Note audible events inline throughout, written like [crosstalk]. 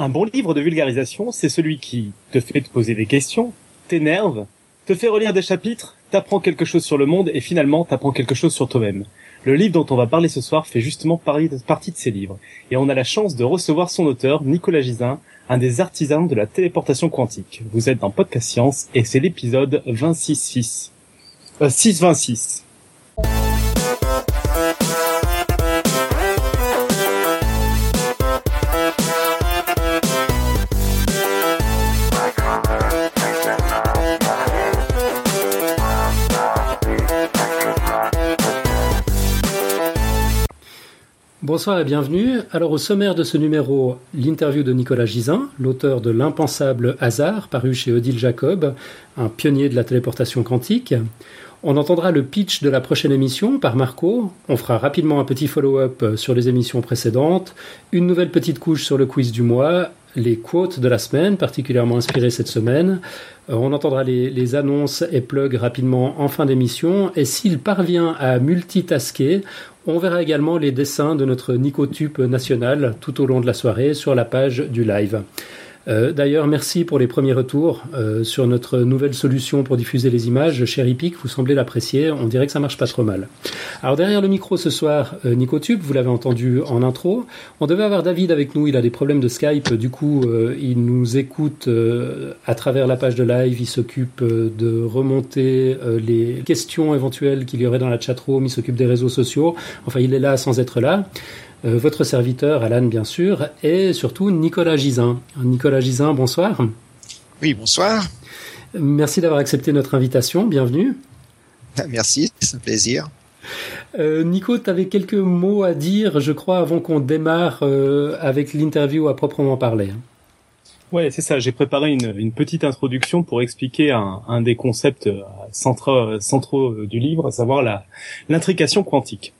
Un bon livre de vulgarisation, c'est celui qui te fait te poser des questions, t'énerve, te fait relire des chapitres, t'apprend quelque chose sur le monde et finalement t'apprend quelque chose sur toi-même. Le livre dont on va parler ce soir fait justement partie de ces livres. Et on a la chance de recevoir son auteur, Nicolas Gisin, un des artisans de la téléportation quantique. Vous êtes dans Podcast Science et c'est l'épisode 26.6. Euh, 6.26. Bonsoir et bienvenue. Alors au sommaire de ce numéro, l'interview de Nicolas Gisin, l'auteur de L'impensable hasard, paru chez Odile Jacob, un pionnier de la téléportation quantique. On entendra le pitch de la prochaine émission par Marco. On fera rapidement un petit follow-up sur les émissions précédentes, une nouvelle petite couche sur le quiz du mois, les quotes de la semaine, particulièrement inspirées cette semaine. Euh, on entendra les, les, annonces et plugs rapidement en fin d'émission. Et s'il parvient à multitasker, on verra également les dessins de notre Nicotube national tout au long de la soirée sur la page du live. Euh, D'ailleurs, merci pour les premiers retours euh, sur notre nouvelle solution pour diffuser les images. Cher Epic, vous semblez l'apprécier. On dirait que ça marche pas trop mal. Alors derrière le micro ce soir, euh, Nicotube, vous l'avez entendu en intro. On devait avoir David avec nous. Il a des problèmes de Skype. Du coup, euh, il nous écoute à travers la page de live. Il s'occupe de remonter les questions éventuelles qu'il y aurait dans la chatroom. Il s'occupe des réseaux sociaux. Enfin, il est là sans être là. Euh, votre serviteur, Alan, bien sûr, et surtout Nicolas Gisin. Nicolas Gisin, bonsoir. Oui, bonsoir. Merci d'avoir accepté notre invitation. Bienvenue. Merci, c'est un plaisir. Euh, Nico, tu avais quelques mots à dire, je crois, avant qu'on démarre euh, avec l'interview à proprement parler. Ouais, c'est ça. J'ai préparé une, une, petite introduction pour expliquer un, un des concepts centraux, centraux du livre, à savoir la l'intrication quantique.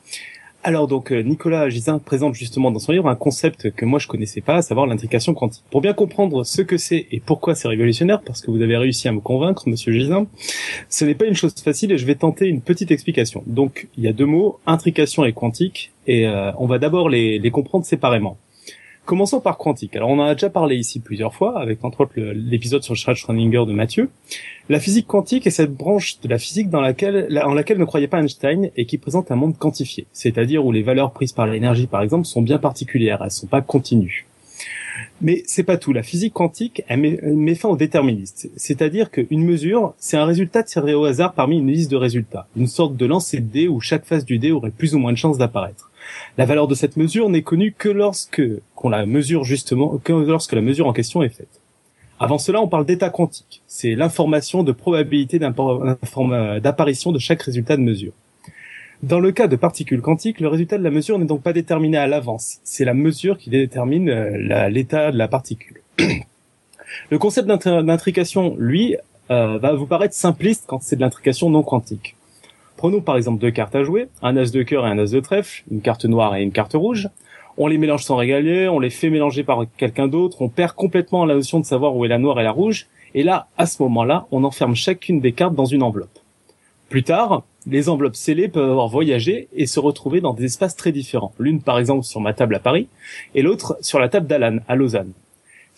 Alors donc Nicolas Gisin présente justement dans son livre un concept que moi je connaissais pas, à savoir l'intrication quantique. Pour bien comprendre ce que c'est et pourquoi c'est révolutionnaire, parce que vous avez réussi à me convaincre, Monsieur Gisin, ce n'est pas une chose facile et je vais tenter une petite explication. Donc il y a deux mots, intrication et quantique, et euh, on va d'abord les comprendre séparément. Commençons par quantique. Alors on en a déjà parlé ici plusieurs fois, avec entre autres l'épisode sur le Schrödinger de Mathieu. La physique quantique est cette branche de la physique dans laquelle, en laquelle ne croyait pas Einstein et qui présente un monde quantifié, c'est-à-dire où les valeurs prises par l'énergie par exemple sont bien particulières, elles sont pas continues. Mais c'est pas tout. La physique quantique, elle met, met fin au déterministe. C'est-à-dire qu'une mesure, c'est un résultat tiré au hasard parmi une liste de résultats. Une sorte de lancer de dés où chaque face du dé aurait plus ou moins de chances d'apparaître. La valeur de cette mesure n'est connue que lorsque qu'on la mesure justement, que lorsque la mesure en question est faite. Avant cela, on parle d'état quantique. C'est l'information de probabilité d'apparition de chaque résultat de mesure. Dans le cas de particules quantiques, le résultat de la mesure n'est donc pas déterminé à l'avance. C'est la mesure qui détermine l'état de la particule. le concept d'intrication, lui, euh, va vous paraître simpliste quand c'est de l'intrication non quantique. Prenons par exemple deux cartes à jouer, un as de cœur et un as de trèfle, une carte noire et une carte rouge. On les mélange sans régaler, on les fait mélanger par quelqu'un d'autre, on perd complètement la notion de savoir où est la noire et la rouge, et là, à ce moment-là, on enferme chacune des cartes dans une enveloppe. Plus tard, les enveloppes scellées peuvent avoir voyagé et se retrouver dans des espaces très différents. L'une par exemple sur ma table à Paris, et l'autre sur la table d'Alan à Lausanne.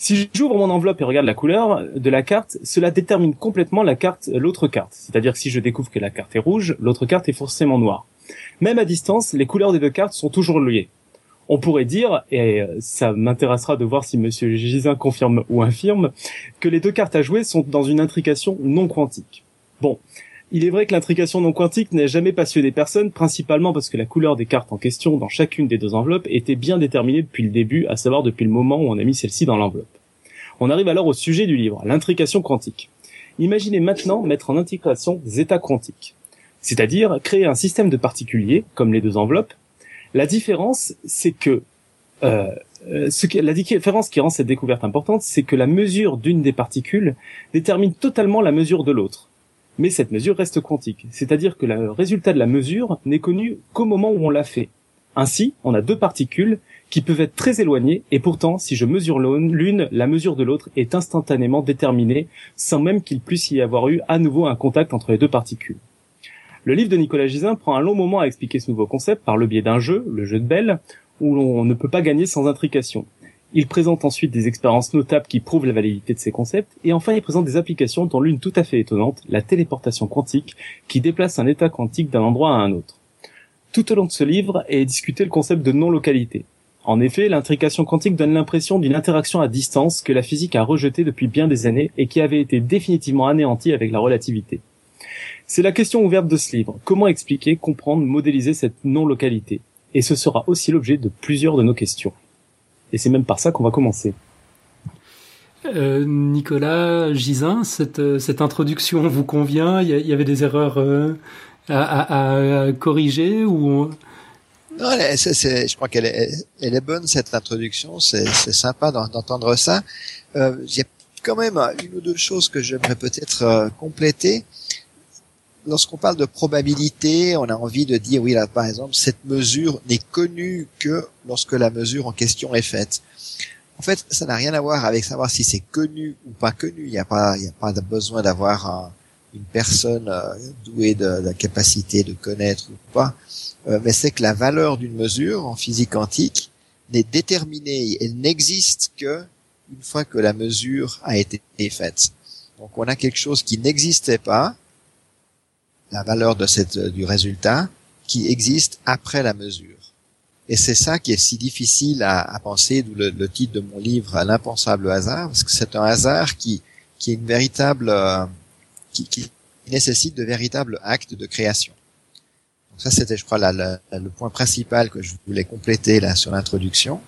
Si j'ouvre mon enveloppe et regarde la couleur de la carte, cela détermine complètement la carte, l'autre carte. C'est-à-dire que si je découvre que la carte est rouge, l'autre carte est forcément noire. Même à distance, les couleurs des deux cartes sont toujours liées. On pourrait dire, et ça m'intéressera de voir si Monsieur Gisin confirme ou infirme, que les deux cartes à jouer sont dans une intrication non quantique. Bon, il est vrai que l'intrication non quantique n'a jamais passionné personne, principalement parce que la couleur des cartes en question dans chacune des deux enveloppes était bien déterminée depuis le début, à savoir depuis le moment où on a mis celle-ci dans l'enveloppe. On arrive alors au sujet du livre, l'intrication quantique. Imaginez maintenant mettre en intégration des états quantiques, c'est-à-dire créer un système de particuliers, comme les deux enveloppes. La différence, c'est euh, ce que, la différence qui rend cette découverte importante, c'est que la mesure d'une des particules détermine totalement la mesure de l'autre mais cette mesure reste quantique, c'est-à-dire que le résultat de la mesure n'est connu qu'au moment où on l'a fait. Ainsi, on a deux particules qui peuvent être très éloignées, et pourtant, si je mesure l'une, la mesure de l'autre est instantanément déterminée, sans même qu'il puisse y avoir eu à nouveau un contact entre les deux particules. Le livre de Nicolas Gisin prend un long moment à expliquer ce nouveau concept par le biais d'un jeu, le jeu de Bell, où l'on ne peut pas gagner sans intrication. Il présente ensuite des expériences notables qui prouvent la validité de ces concepts, et enfin il présente des applications dont l'une tout à fait étonnante, la téléportation quantique, qui déplace un état quantique d'un endroit à un autre. Tout au long de ce livre est discuté le concept de non-localité. En effet, l'intrication quantique donne l'impression d'une interaction à distance que la physique a rejetée depuis bien des années et qui avait été définitivement anéantie avec la relativité. C'est la question ouverte de ce livre. Comment expliquer, comprendre, modéliser cette non-localité? Et ce sera aussi l'objet de plusieurs de nos questions. Et c'est même par ça qu'on va commencer. Euh, Nicolas Gisin, cette, cette introduction vous convient? Il y, avait des erreurs euh, à, à, corriger ou non, c'est, je crois qu'elle est, elle est bonne cette introduction. C'est, sympa d'entendre ça. Euh, il y a quand même une ou deux choses que j'aimerais peut-être euh, compléter. Lorsqu'on parle de probabilité, on a envie de dire oui là par exemple cette mesure n'est connue que lorsque la mesure en question est faite. En fait, ça n'a rien à voir avec savoir si c'est connu ou pas connu. Il n'y a pas, il y a pas besoin d'avoir une personne euh, douée de, la capacité de connaître ou pas. Euh, mais c'est que la valeur d'une mesure en physique quantique n'est déterminée, elle n'existe que une fois que la mesure a été faite. Donc on a quelque chose qui n'existait pas, la valeur de cette, du résultat, qui existe après la mesure. Et c'est ça qui est si difficile à, à penser, d'où le, titre de mon livre, L'impensable hasard, parce que c'est un hasard qui, qui est une véritable, euh, qui, qui nécessite de véritables actes de création. Ça, c'était, je crois, le point principal que je voulais compléter là sur l'introduction.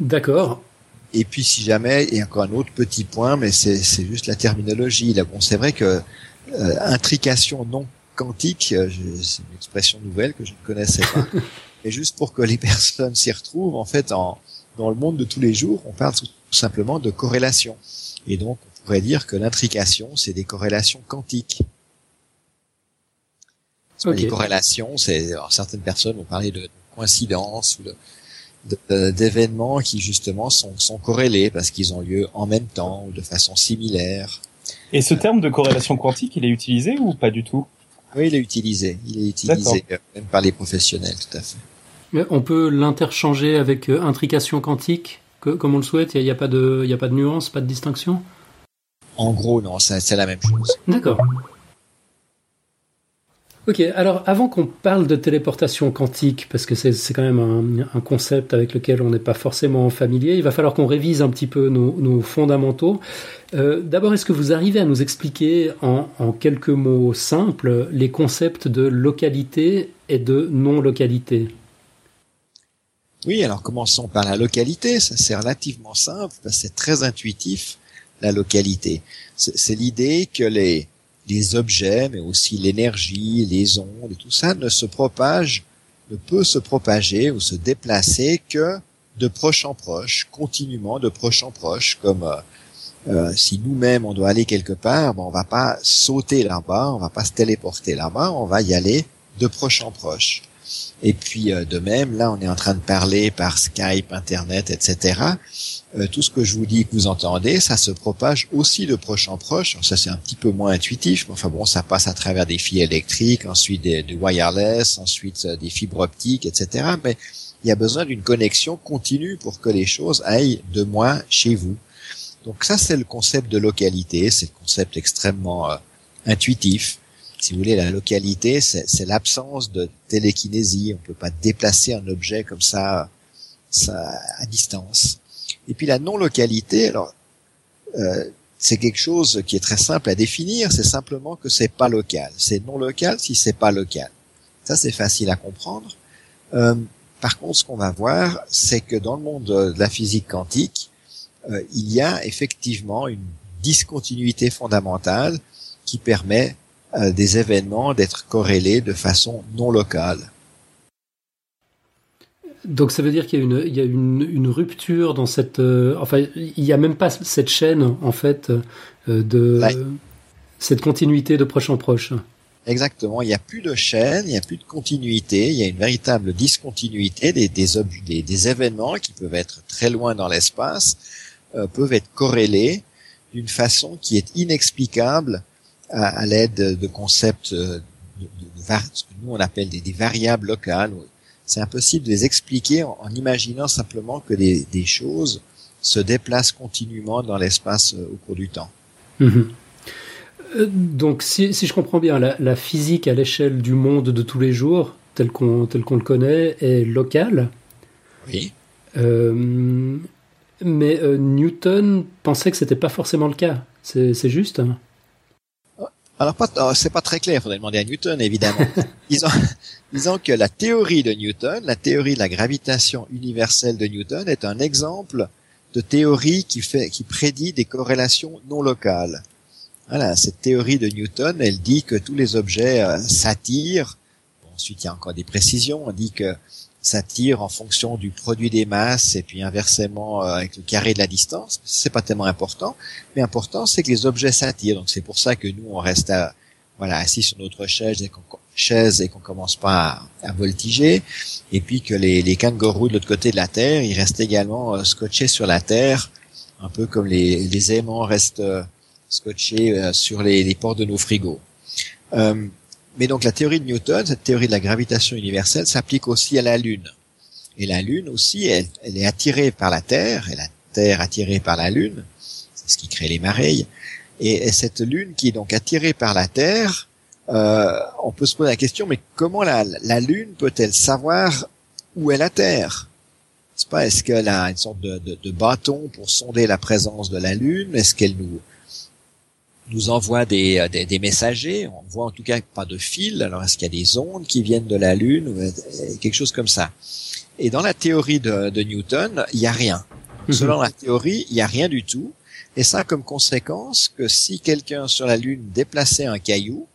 D'accord. Et puis, si jamais, il y a encore un autre petit point, mais c'est juste la terminologie. Là, bon, c'est vrai que euh, intrication non quantique, euh, c'est une expression nouvelle que je ne connaissais pas. [laughs] Et juste pour que les personnes s'y retrouvent, en fait, en, dans le monde de tous les jours, on parle tout simplement de corrélation. Et donc, on pourrait dire que l'intrication, c'est des corrélations quantiques. Okay. Les corrélations, c'est certaines personnes vont parler de coïncidence ou de, d'événements qui justement sont, sont corrélés parce qu'ils ont lieu en même temps ou de façon similaire. Et ce terme de corrélation quantique, il est utilisé ou pas du tout? Oui, il est utilisé. Il est utilisé euh, même par les professionnels, tout à fait. on peut l'interchanger avec euh, intrication quantique, que, comme on le souhaite. Il n'y a, a, pas de, il y a pas de nuance, pas de distinction? En gros, non, c'est la même chose. D'accord. Ok, alors avant qu'on parle de téléportation quantique, parce que c'est quand même un, concept avec lequel on n'est pas forcément familier, il va falloir qu'on révise un petit peu nos, fondamentaux. Euh, d'abord, est-ce que vous arrivez à nous expliquer en, en, quelques mots simples les concepts de localité et de non-localité? Oui, alors commençons par la localité. Ça c'est relativement simple, c'est très intuitif, la localité. C'est l'idée que les les objets, mais aussi l'énergie, les ondes et tout ça ne se propage, ne peut se propager ou se déplacer que de proche en proche, continuellement de proche en proche, comme euh, euh, si nous-mêmes on doit aller quelque part, ben, on va pas sauter là-bas, on va pas se téléporter là-bas, on va y aller de proche en proche. Et puis euh, de même, là on est en train de parler par Skype, Internet, etc. Euh, tout ce que je vous dis que vous entendez, ça se propage aussi de proche en proche. ça c'est un petit peu moins intuitif, mais enfin bon, ça passe à travers des fils électriques, ensuite des, wireless, ensuite euh, des fibres optiques, etc. Mais il y a besoin d'une connexion continue pour que les choses aillent de moi chez vous. Donc ça c'est le concept de localité, c'est le concept extrêmement intuitif si vous voulez, la localité, c'est l'absence de télékinésie. On peut pas déplacer un objet comme ça, ça à distance. Et puis la non-localité, alors euh, c'est quelque chose qui est très simple à définir. C'est simplement que c'est pas local. C'est non local si c'est pas local. Ça c'est facile à comprendre. Euh, par contre, ce qu'on va voir, c'est que dans le monde de la physique quantique, euh, il y a effectivement une discontinuité fondamentale qui permet euh, des événements d'être corrélés de façon non locale. Donc ça veut dire qu'il y a une, il y a une, une rupture dans cette, euh, enfin il n'y a même pas cette chaîne en fait euh, de cette continuité de proche en proche. Exactement, il n'y a plus de chaîne, il n'y a plus de continuité, il y a une véritable discontinuité des, des, des, des événements qui peuvent être très loin dans l'espace, peuvent être corrélés d'une façon qui est inexplicable à, l'aide de concepts euh, de, de, ce que nous on appelle des, variables locales. C'est impossible de les expliquer en, imaginant simplement que des, des, choses se déplacent continuellement dans l'espace au cours du temps. Mhm. Donc, si, je comprends bien, la, physique à l'échelle du monde de tous les jours, tel qu'on tel qu'on le connaît, est locale. Oui. mais Newton pensait que c'était pas forcément le cas. C'est juste. Hein alors, pas, oh, c'est pas très clair. Il faudrait demander à Newton, évidemment. [laughs] disons, disons que la théorie de Newton, la théorie de la gravitation universelle de Newton, est un exemple de théorie qui fait, qui prédit des corrélations non locales. Voilà, cette théorie de Newton, elle dit que tous les objets euh, s'attirent. ensuite, il y a encore des précisions. On dit que s'attire en fonction du produit des masses et puis inversement euh, avec le carré de la distance. C'est pas tellement important, mais important c'est que les objets s'attirent. Donc c'est pour ça que nous on reste à, voilà assis sur notre chaise et qu'on chaise commence pas à, voltiger. Et puis que les, les kangourous de l'autre côté de la terre, ils restent également euh, scotchés sur la terre, un peu comme les, les aimants restent euh, scotchés sur les, les portes de nos frigos. Mais donc la théorie de Newton, cette théorie de la gravitation universelle, s'applique aussi à la Lune. Et la Lune aussi, elle, est attirée par la Terre, et la Terre attirée par la Lune. C'est ce qui crée les marées. Et, cette Lune qui est donc attirée par la Terre, euh, on peut se poser la question, mais comment la, Lune peut-elle savoir où est la Terre? C'est pas est-ce qu'elle a une sorte de, de bâton pour sonder la présence de la Lune? Est-ce qu'elle nous nous envoie des, euh, des, des, messagers. On voit en tout cas pas de fil. Alors est-ce qu'il y a des ondes qui viennent de la Lune ou euh, quelque chose comme ça? Et dans la théorie de, de Newton, il n'y a rien. Mhm. Selon la théorie, il n'y a rien du tout. Et ça a comme conséquence que si quelqu'un sur la Lune déplaçait un caillou,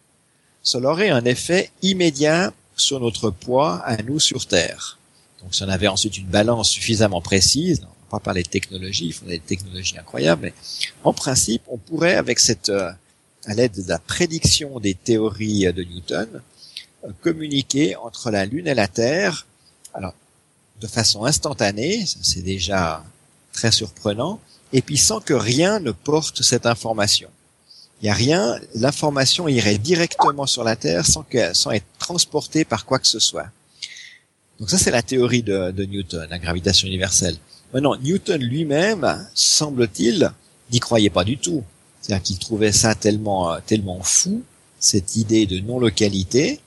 cela aurait un effet immédiat sur notre poids à nous sur Terre. Donc si on avait ensuite une balance suffisamment précise, pas parler de technologie, il faudrait des technologies incroyables, mais en principe, on pourrait, avec cette, euh, à l'aide de la prédiction des théories de Newton, euh, communiquer entre la Lune et la Terre, alors de façon instantanée, c'est déjà très surprenant, et puis sans que rien ne porte cette information. Il n'y a rien, l'information irait directement sur la Terre sans, que, sans être transportée par quoi que ce soit. Donc ça c'est la théorie de Newton, la gravitation universelle. Maintenant, Newton lui-même, semble-t-il, n'y croyait pas du tout. C'est-à-dire qu'il trouvait ça tellement, euh, tellement fou, cette idée de non-localité,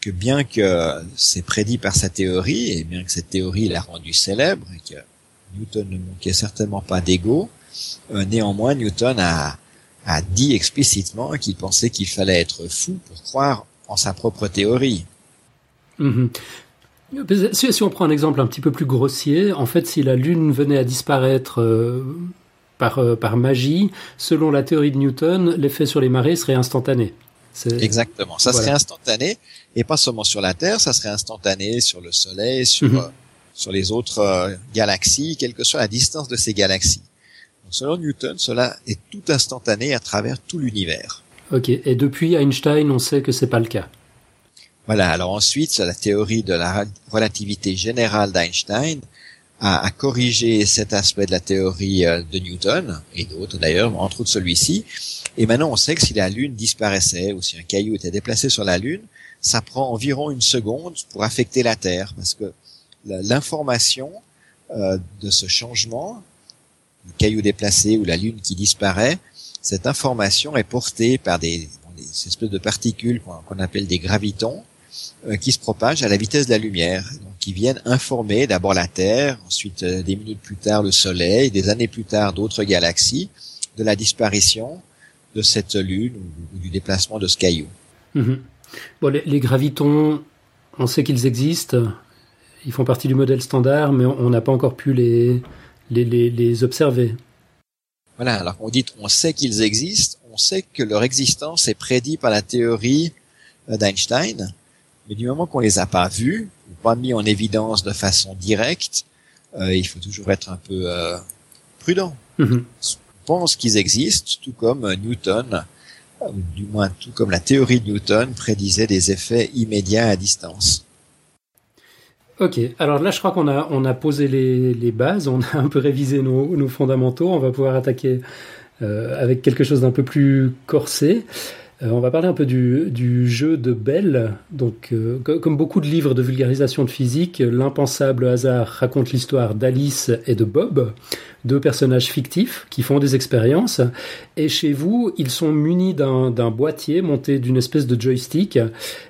que bien que c'est prédit par sa théorie, et bien que cette théorie l'a rendu célèbre, et que Newton ne manquait certainement pas d'ego, euh, néanmoins, Newton a, a dit explicitement qu'il pensait qu'il fallait être fou pour croire en sa propre théorie. Mm-hmm. Si, on prend un exemple un petit peu plus grossier, en fait, si la Lune venait à disparaître euh, par, euh, par magie, selon la théorie de Newton, l'effet sur les marées serait instantané. Exactement, ça serait instantané, et pas seulement sur la Terre, ça serait instantané sur le Soleil, sur, mhm. euh, sur les autres galaxies, quelle que soit la distance de ces galaxies. selon Newton, cela est tout instantané à travers tout l'univers. Ok, et depuis Einstein, on sait que c'est pas le cas. Voilà. Alors ensuite, la théorie de la relativité générale d'Einstein a, corrigé cet aspect de la théorie euh, de Newton et d'autres d'ailleurs, entre autres celui-ci. Et maintenant, on sait que si la Lune disparaissait ou si un caillou était déplacé sur la Lune, ça prend environ une seconde pour affecter la Terre, parce que l'information euh, de ce changement, le caillou déplacé ou la Lune qui disparaît, cette information est portée par des, espèces de particules qu'on appelle des gravitons, qui se propagent à la vitesse de la lumière, donc qui viennent informer d'abord la Terre, ensuite euh, des minutes plus tard le Soleil, des années plus tard d'autres galaxies, de la disparition de cette lune ou, du déplacement de ce caillou. Mhm. Bon, les, gravitons, on sait qu'ils existent, ils font partie du modèle standard, mais on n'a pas encore pu les, les, les, les observer. Voilà, alors on dit on sait qu'ils existent, on sait que leur existence est prédite par la théorie euh, d'Einstein, mais du moment qu'on les a pas vus, ou pas mis en évidence de façon directe, euh, il faut toujours être un peu euh, prudent. Mhm. On pense qu'ils existent, tout comme Newton, ou du moins tout comme la théorie de Newton prédisait des effets immédiats à distance. Ok, alors là je crois qu'on a, on a posé les, les, bases, on a un peu révisé nos, nos fondamentaux, on va pouvoir attaquer euh, avec quelque chose d'un peu plus corsé. Euh, on va parler un peu du, du jeu de Bell. Donc, euh, comme beaucoup de livres de vulgarisation de physique, l'impensable hasard raconte l'histoire d'Alice et de Bob, deux personnages fictifs qui font des expériences. Et chez vous, ils sont munis d'un boîtier monté d'une espèce de joystick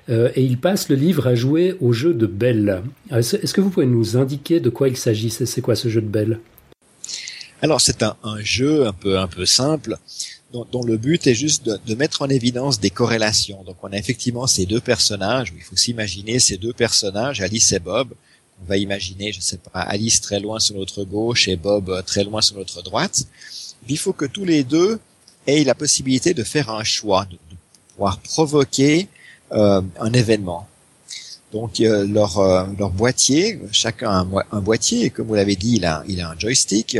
euh, et ils passent le livre à jouer au jeu de Bell. Est-ce que vous pouvez nous indiquer de quoi il s'agit? C'est quoi ce jeu de Bell? Alors c'est un, un, jeu un peu un peu simple dont, le but est juste de, mettre en évidence des corrélations. Donc on a effectivement ces deux personnages, il faut s'imaginer ces deux personnages, Alice et Bob. On va imaginer, je sais pas, Alice très loin sur notre gauche et Bob euh, très loin sur notre droite. Il faut que tous les deux aient la possibilité de faire un choix, de, pouvoir provoquer euh, un événement. Donc euh, leur, leur boîtier, chacun a un, boîtier, comme vous l'avez dit, il a, il a un joystick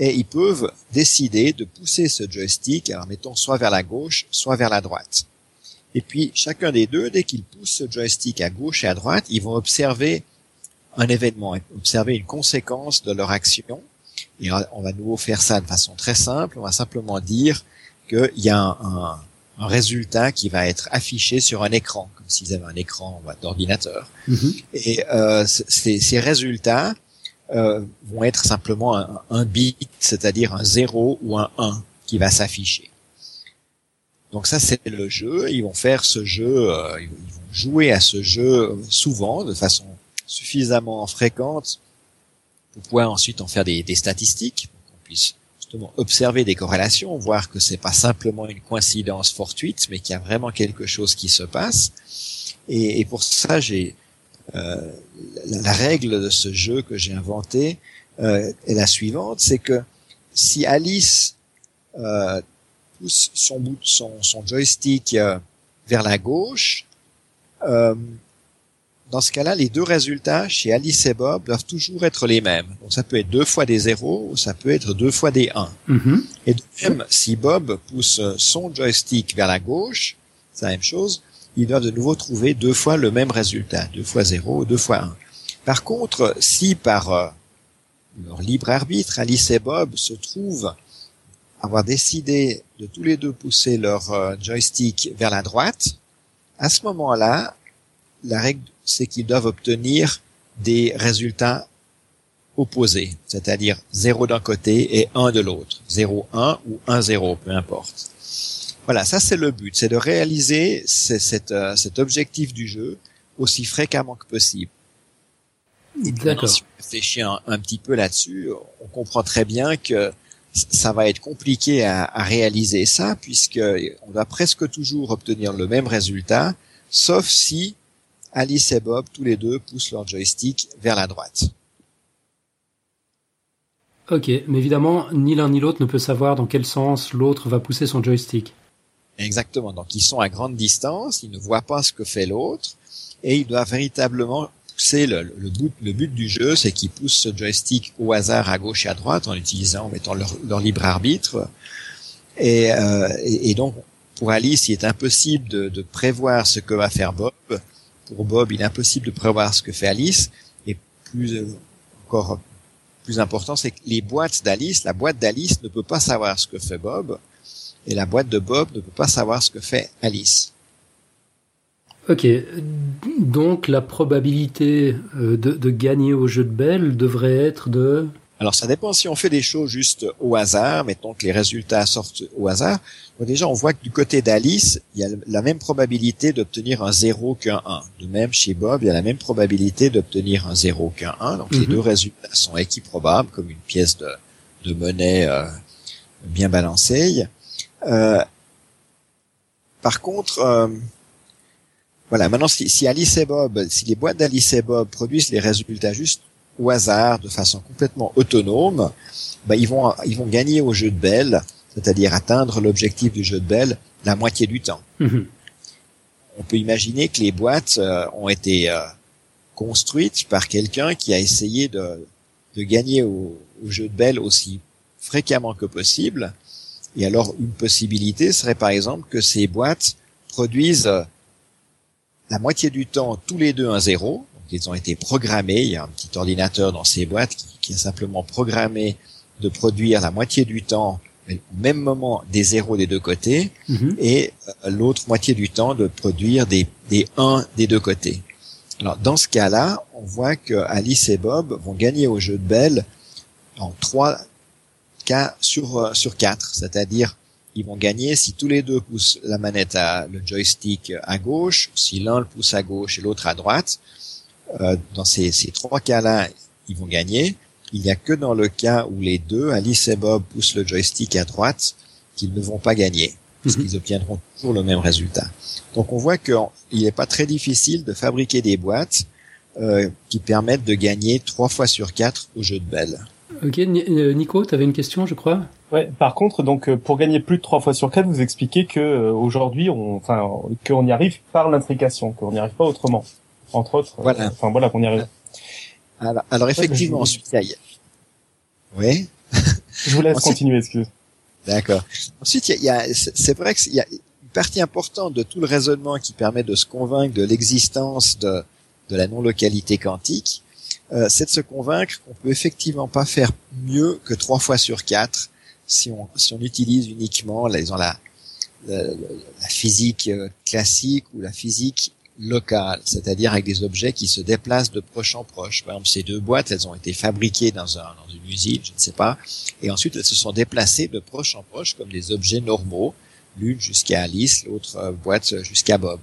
et ils peuvent décider de pousser ce joystick, alors mettons soit vers la gauche, soit vers la droite. Et puis chacun des deux, dès qu'ils poussent ce joystick à gauche et à droite, ils vont observer un événement, observer une conséquence de leur action. Et on va nouveau faire ça de façon très simple. On va simplement dire qu'il y a un, un, résultat qui va être affiché sur un écran, comme s'ils avaient un écran d'ordinateur. Mm-hmm. Et euh, ces résultats, euh, vont être simplement un, bit, c'est-à-dire un 0 ou un 1 qui va s'afficher. Donc ça c'est le jeu, ils vont faire ce jeu, euh, ils vont jouer à ce jeu souvent, de façon suffisamment fréquente pour pouvoir ensuite en faire des, des statistiques, pour qu'on puisse justement observer des corrélations, voir que c'est pas simplement une coïncidence fortuite, mais qu'il y a vraiment quelque chose qui se passe. Et, et pour ça, j'ai euh, la, règle de ce jeu que j'ai inventé euh, est la suivante, c'est que si Alice euh, pousse son, bout, son, son joystick vers la gauche, dans ce cas-là, les deux résultats chez Alice et Bob doivent toujours être les mêmes. Donc ça peut être deux fois des zéros ou ça peut être deux fois des 1. Mm-hmm. Et de même, si Bob pousse son joystick vers la gauche, c'est la même chose ils doivent de nouveau trouver deux fois le même résultat, deux fois 0 ou deux fois 1. Par contre, si par euh, leur libre arbitre, Alice et Bob se trouvent avoir décidé de tous les deux pousser leur euh, joystick vers la droite, à ce moment-là, la règle, c'est qu'ils doivent obtenir des résultats opposés, c'est-à-dire 0 d'un côté et 1 de l'autre, 0, 1 ou 1, 0, peu importe. Voilà, ça c'est le but, c'est de réaliser cet, euh, cet objectif du jeu aussi fréquemment que possible. D'accord. Si on réfléchit un, un petit peu là-dessus, on comprend très bien que ça va être compliqué à, à, réaliser ça puisque on va presque toujours obtenir le même résultat, sauf si Alice et Bob tous les deux poussent leur joystick vers la droite. Ok, mais évidemment, ni l'un ni l'autre ne peut savoir dans quel sens l'autre va pousser son joystick. Exactement. Donc ils sont à grande distance, ils ne voient pas ce que fait l'autre, et ils doivent véritablement pousser le, le, but, le but du jeu, c'est qu'ils poussent ce joystick au hasard à gauche et à droite en utilisant, en mettant leur, leur libre arbitre. Et, euh, et, donc pour Alice, il est impossible de, de, prévoir ce que va faire Bob. Pour Bob, il est impossible de prévoir ce que fait Alice. Et plus encore plus important, c'est que les boîtes d'Alice, la boîte d'Alice ne peut pas savoir ce que fait Bob et la boîte de Bob ne peut pas savoir ce que fait Alice. Ok, donc la probabilité euh, de, gagner au jeu de Belle devrait être de... Alors ça dépend si on fait des choses juste au hasard, mettons que les résultats sortent au hasard. déjà on voit que du côté d'Alice, il y a la même probabilité d'obtenir un 0 qu'un 1. De même chez Bob, il y a la même probabilité d'obtenir un 0 qu'un 1. Donc les mhm. deux résultats sont équiprobables comme une pièce de, de monnaie euh, bien balancée. Euh, par contre, euh, voilà, maintenant si, Alice et Bob, si les boîtes d'Alice et Bob produisent les résultats juste au hasard, de façon complètement autonome, bah, ils vont ils vont gagner au jeu de Belle, c'est-à-dire atteindre l'objectif du jeu de Belle la moitié du temps. Mhm. On peut imaginer que les boîtes euh, ont été construites par quelqu'un qui a essayé de, de gagner au, au, jeu de Belle aussi fréquemment que possible, et alors, une possibilité serait par exemple que ces boîtes produisent euh, la moitié du temps tous les deux un zéro. Donc, ils ont été programmés. Il y a un petit ordinateur dans ces boîtes qui, qui a simplement programmé de produire la moitié du temps au même moment des zéros des deux côtés Mhm. et euh, l'autre moitié du temps de produire des, des 1 des deux côtés. Alors dans ce cas-là, on voit que Alice et Bob vont gagner au jeu de Belle en 3 cas sur, euh, sur 4, c'est-à-dire ils vont gagner si tous les deux poussent la manette à le joystick à gauche, si l'un le pousse à gauche et l'autre à droite. Euh, dans ces, ces trois cas-là, ils vont gagner. Il n'y a que dans le cas où les deux, Alice et Bob, poussent le joystick à droite, qu'ils ne vont pas gagner, parce Mhm. qu'ils obtiendront toujours le même résultat. Donc on voit qu'il n'est pas très difficile de fabriquer des boîtes euh, qui permettent de gagner trois fois sur quatre au jeu de belle. Ok, euh, Nico, tu avais une question, je crois? Ouais. Par contre, donc euh, pour gagner plus de 3 fois sur 4, vous expliquez que euh, aujourd'hui, on, enfin, qu'on y arrive par l'intrication, qu'on n'y arrive pas autrement. Entre autres. Voilà. Enfin voilà, qu'on y arrive. Alors, alors effectivement, je- ensuite, il y a... Oui, Je vous laisse Ensuite- continuer, excusez. d'accord. Ensuite, il y a, il y a- c'est c'est vrai qu'il y a une partie importante de tout le raisonnement qui permet de se convaincre de l'existence de, de la non-localité quantique, euh, c'est de se convaincre qu'on peut effectivement pas faire mieux que trois fois sur quatre si on, si on utilise uniquement la, disons, la, la, la physique euh, classique ou la physique locale, c'est-à-dire avec des objets qui se déplacent de proche en proche. Par exemple, ces deux boîtes, elles ont été fabriquées dans, un, dans une usine, je ne sais pas, et ensuite elles se sont déplacées de proche en proche comme des objets normaux, l'une jusqu'à Alice, l'autre euh, boîte jusqu'à Bob.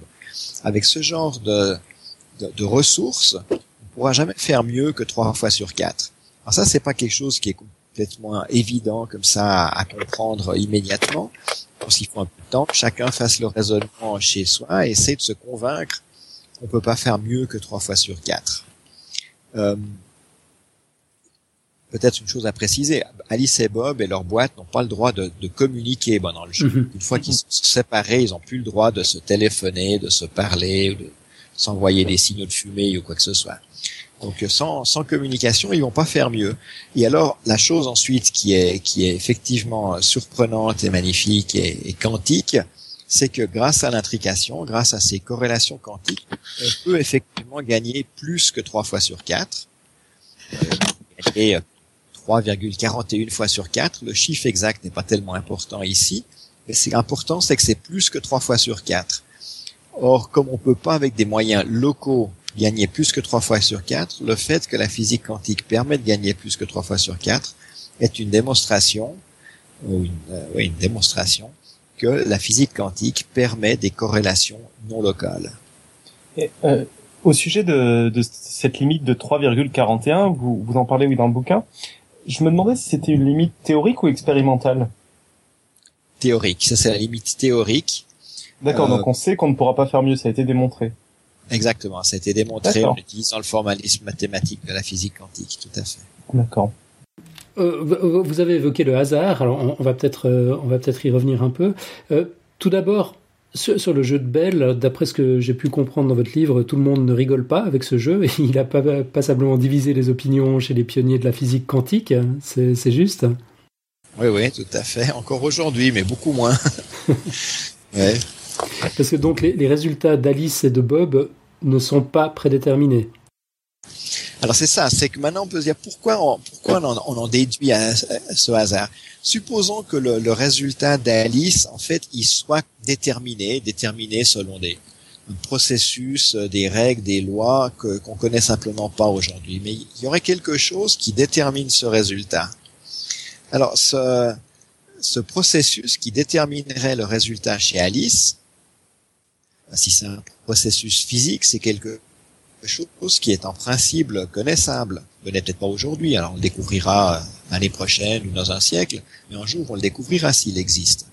Avec ce genre de, de, de ressources, pourra jamais faire mieux que trois fois sur quatre. Alors ça, c'est pas quelque chose qui est complètement évident comme ça à, à comprendre immédiatement. Parce qu'il faut un peu de temps que chacun fasse le raisonnement chez soi et essaie de se convaincre qu'on peut pas faire mieux que trois fois sur quatre. Euh, Peut-être une chose à préciser, Alice et Bob et leur boîte n'ont pas le droit de, de communiquer pendant le jeu. Mhm. Une fois qu'ils sont séparés, ils n'ont plus le droit de se téléphoner, de se parler, ou de s'envoyer des signaux de fumée ou quoi que ce soit. Donc euh, sans, sans communication, ils vont pas faire mieux. Et alors la chose ensuite qui est qui est effectivement surprenante et magnifique et, et quantique, c'est que grâce à l'intrication, grâce à ces corrélations quantiques, on peut effectivement gagner plus que 3 fois sur 4. Euh, euh, 3,41 fois sur 4. Le chiffre exact n'est pas tellement important ici, mais c'est important, c'est que c'est plus que 3 fois sur 4. Or, comme on peut pas avec des moyens locaux gagner plus que 3 fois sur 4, le fait que la physique quantique permet de gagner plus que 3 fois sur 4 est une démonstration, ou une, euh, oui, une démonstration que la physique quantique permet des corrélations non locales. Et, euh, au sujet de, de cette limite de 3,41, vous, vous en parlez oui dans le bouquin. Je me demandais si c'était une limite théorique ou expérimentale. Théorique, ça c'est la limite théorique. D'accord, Euh, donc on sait qu'on ne pourra pas faire mieux, ça a été démontré. Exactement, ça a été démontré en utilisant le formalisme mathématique de la physique quantique, tout à fait. D'accord. Euh, vous- avez évoqué le hasard, alors on, va peut-être euh, on va peut-être y revenir un peu. Euh, tout d'abord, sur, sur le jeu de Bell, d'après ce que j'ai pu comprendre dans votre livre, tout le monde ne rigole pas avec ce jeu. et [laughs] Il n'a pas passablement divisé les opinions chez les pionniers de la physique quantique. C'est c'est juste Oui, oui, tout à fait. Encore aujourd'hui, mais beaucoup moins. [laughs] ouais. Parce que donc les, résultats d'Alice et de Bob ne sont pas prédéterminés. Alors c'est ça, c'est que maintenant on peut se dire pourquoi on, en, déduit ce hasard? Supposons que le, résultat d'Alice, en fait, il soit déterminé, déterminé selon des processus, des règles, des lois que qu'on connaît simplement pas aujourd'hui. Mais il y aurait quelque chose qui détermine ce résultat. Alors ce processus qui déterminerait le résultat chez Alice, si c'est un processus physique, c'est quelque chose qui est en principe connaissable. Ce n'est peut-être pas aujourd'hui, alors on le découvrira l'année prochaine ou dans un siècle, mais un jour on le découvrira s'il existe.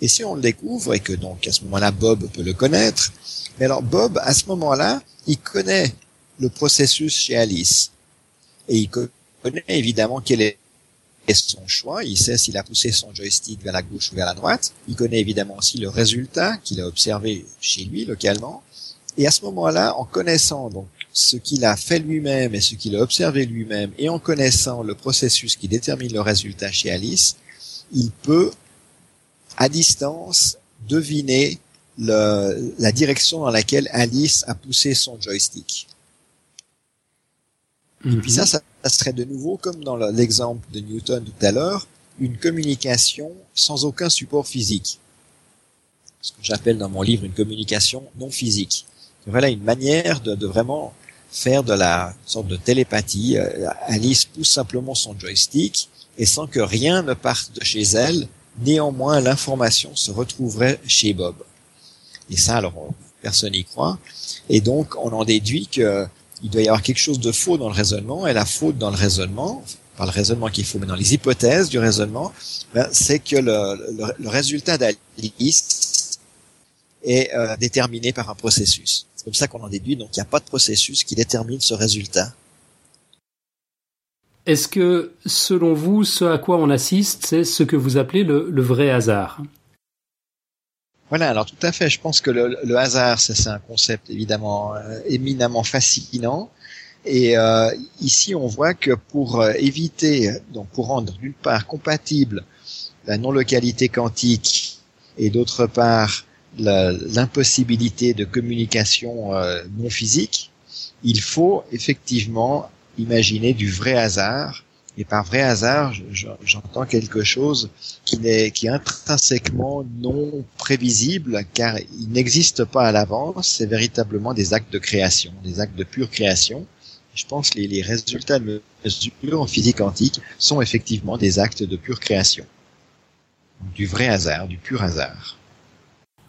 Et si on le découvre et que donc à ce moment-là Bob peut le connaître, mais alors Bob à ce moment-là, il connaît le processus chez Alice et il connaît évidemment quel est son choix, il sait s'il a poussé son joystick vers la gauche ou vers la droite, il connaît évidemment aussi le résultat qu'il a observé chez lui localement, et à ce moment-là, en connaissant donc ce qu'il a fait lui-même et ce qu'il a observé lui-même, et en connaissant le processus qui détermine le résultat chez Alice, il peut, à distance, deviner la direction dans laquelle Alice a poussé son joystick. Et puis ça, ça, ça serait de nouveau comme dans le- l'exemple de Newton tout à l'heure, une communication sans aucun support physique. Ce que j'appelle dans mon livre une communication non physique. Voilà une manière de, de vraiment faire de la sorte de télépathie. Euh, Alice pousse simplement son joystick et sans que rien ne parte de chez elle, néanmoins l'information se retrouverait chez Bob. Et ça, alors, personne n'y croit. Et donc, on en déduit que il doit y avoir quelque chose de faux dans le raisonnement, et la faute dans le raisonnement, pas le raisonnement qu'il faut, mais dans les hypothèses du raisonnement, ben, c'est que le, le, résultat d'Alice est euh, déterminé par un processus. C'est comme ça qu'on en déduit, donc il n'y a pas de processus qui détermine ce résultat. Est-ce que, selon vous, ce à quoi on assiste, c'est ce que vous appelez le, le vrai hasard? Voilà, alors tout à fait. Je pense que le, hasard, c'est un concept évidemment euh, éminemment fascinant. Et euh, ici, on voit que pour euh, éviter, donc pour rendre d'une part compatible la non-localité quantique et d'autre part l'impossibilité de communication non physique, il faut effectivement imaginer du vrai hasard et par vrai hasard, j'entends quelque chose qui, est, intrinsèquement non prévisible, car il n'existe pas à l'avance, c'est véritablement des actes de création, des actes de pure création. Je pense que les, les résultats de mesure en physique quantique sont effectivement des actes de pure création. Du vrai hasard, du pur hasard.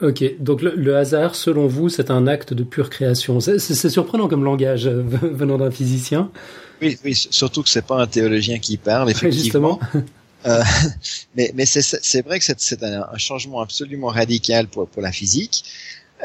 Ok, donc le, hasard, selon vous, c'est un acte de pure création. C'est surprenant comme langage euh, [laughs] venant d'un physicien. Oui, oui, surtout que c'est pas un théologien qui parle, effectivement. [laughs] Euh, [laughs] mais mais c'est vrai que c'est un, un, changement absolument radical pour, pour la physique.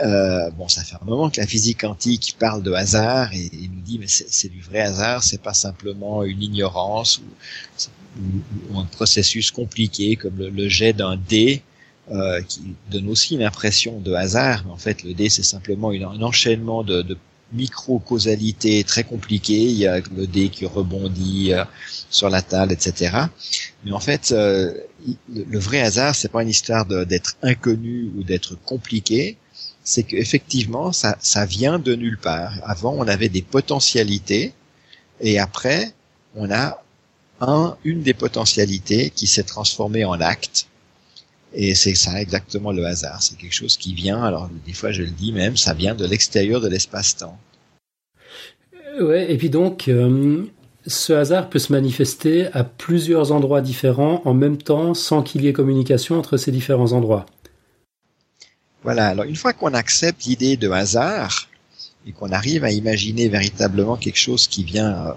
Euh, bon, ça fait un moment que la physique quantique parle de hasard et, nous dit mais c'est du vrai hasard, c'est pas simplement une ignorance ou, ou, un processus compliqué comme le, le jet d'un dé euh, qui donne aussi une impression de hasard. En fait, le dé c'est simplement une, un enchaînement de, de micro-causalité très compliquée. Il y a le dé qui rebondit euh, sur la table, etc. Mais en fait, euh, le vrai hasard, c'est pas une histoire d'être inconnu ou d'être compliqué. C'est qu'effectivement, ça, ça vient de nulle part. Avant, on avait des potentialités, et après, on a un, une des potentialités qui s'est transformée en acte. Et c'est ça exactement le hasard. C'est quelque chose qui vient, alors des fois je le dis même, ça vient de l'extérieur de l'espace-temps. Ouais, et puis donc, euh, ce hasard peut se manifester à plusieurs endroits différents en même temps sans qu'il y ait communication entre ces différents endroits. Voilà, alors une fois qu'on accepte l'idée de hasard et qu'on arrive à imaginer véritablement quelque chose qui vient euh,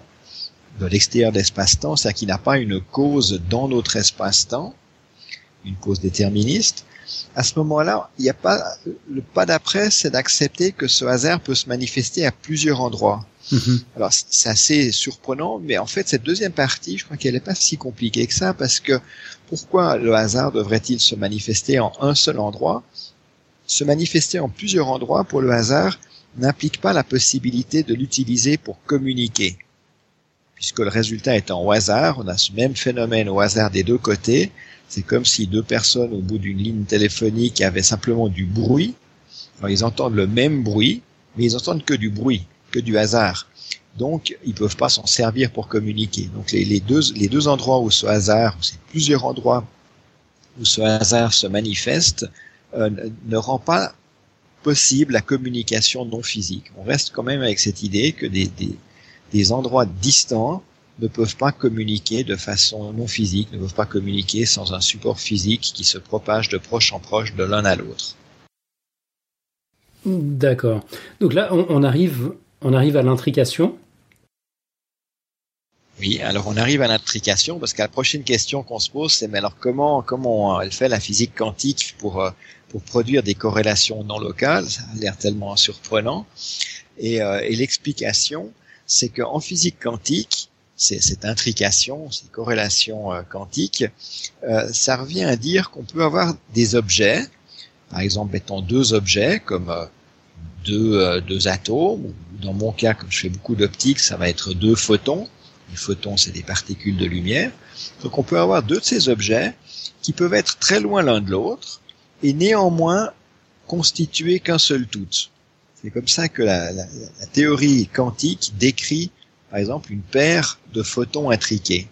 de l'extérieur de l'espace-temps, c'est-à-dire qui n'a pas une cause dans notre espace-temps, une cause déterministe, à ce moment-là, il n'y a pas le pas d'après, c'est d'accepter que ce hasard peut se manifester à plusieurs endroits. Mm-hmm. Alors c'est assez surprenant, mais en fait cette deuxième partie, je crois qu'elle n'est pas si compliquée que ça, parce que pourquoi le hasard devrait-il se manifester en un seul endroit? Se manifester en plusieurs endroits pour le hasard n'implique pas la possibilité de l'utiliser pour communiquer. Puisque le résultat étant au hasard, on a ce même phénomène au hasard des deux côtés, c'est comme si deux personnes au bout d'une ligne téléphonique avaient simplement du bruit. Ils entendent le même bruit, mais ils entendent que du bruit, que du hasard. Donc, ils peuvent pas s'en servir pour communiquer. Donc, les, deux, endroits où ce hasard, c'est plusieurs endroits où ce hasard se manifeste, euh, ne rend pas possible la communication non physique. On reste quand même avec cette idée que des endroits distants ne peuvent pas communiquer de façon non physique, ne peuvent pas communiquer sans un support physique qui se propage de proche en proche de l'un à l'autre. D'accord. Donc là, on, arrive, on arrive à l'intrication. Oui, alors on arrive à l'intrication parce que la prochaine question qu'on se pose, c'est mais alors comment comment elle fait la physique quantique pour euh, pour produire des corrélations non locales? Ça a l'air tellement surprenant. Et, euh, et l'explication, c'est qu'en physique quantique, cette intrication, ces corrélations euh, quantiques, euh, ça revient à dire qu'on peut avoir des objets, par exemple, mettons deux objets comme euh, deux, deux atomes, dans mon cas, comme je fais beaucoup d'optique, ça va être deux photons. Les photons, c'est des particules de lumière. Donc on peut avoir deux de ces objets qui peuvent être très loin l'un de l'autre et néanmoins constituer qu'un seul tout. C'est comme ça que la, la, théorie quantique décrit par exemple, une paire de photons intriqués.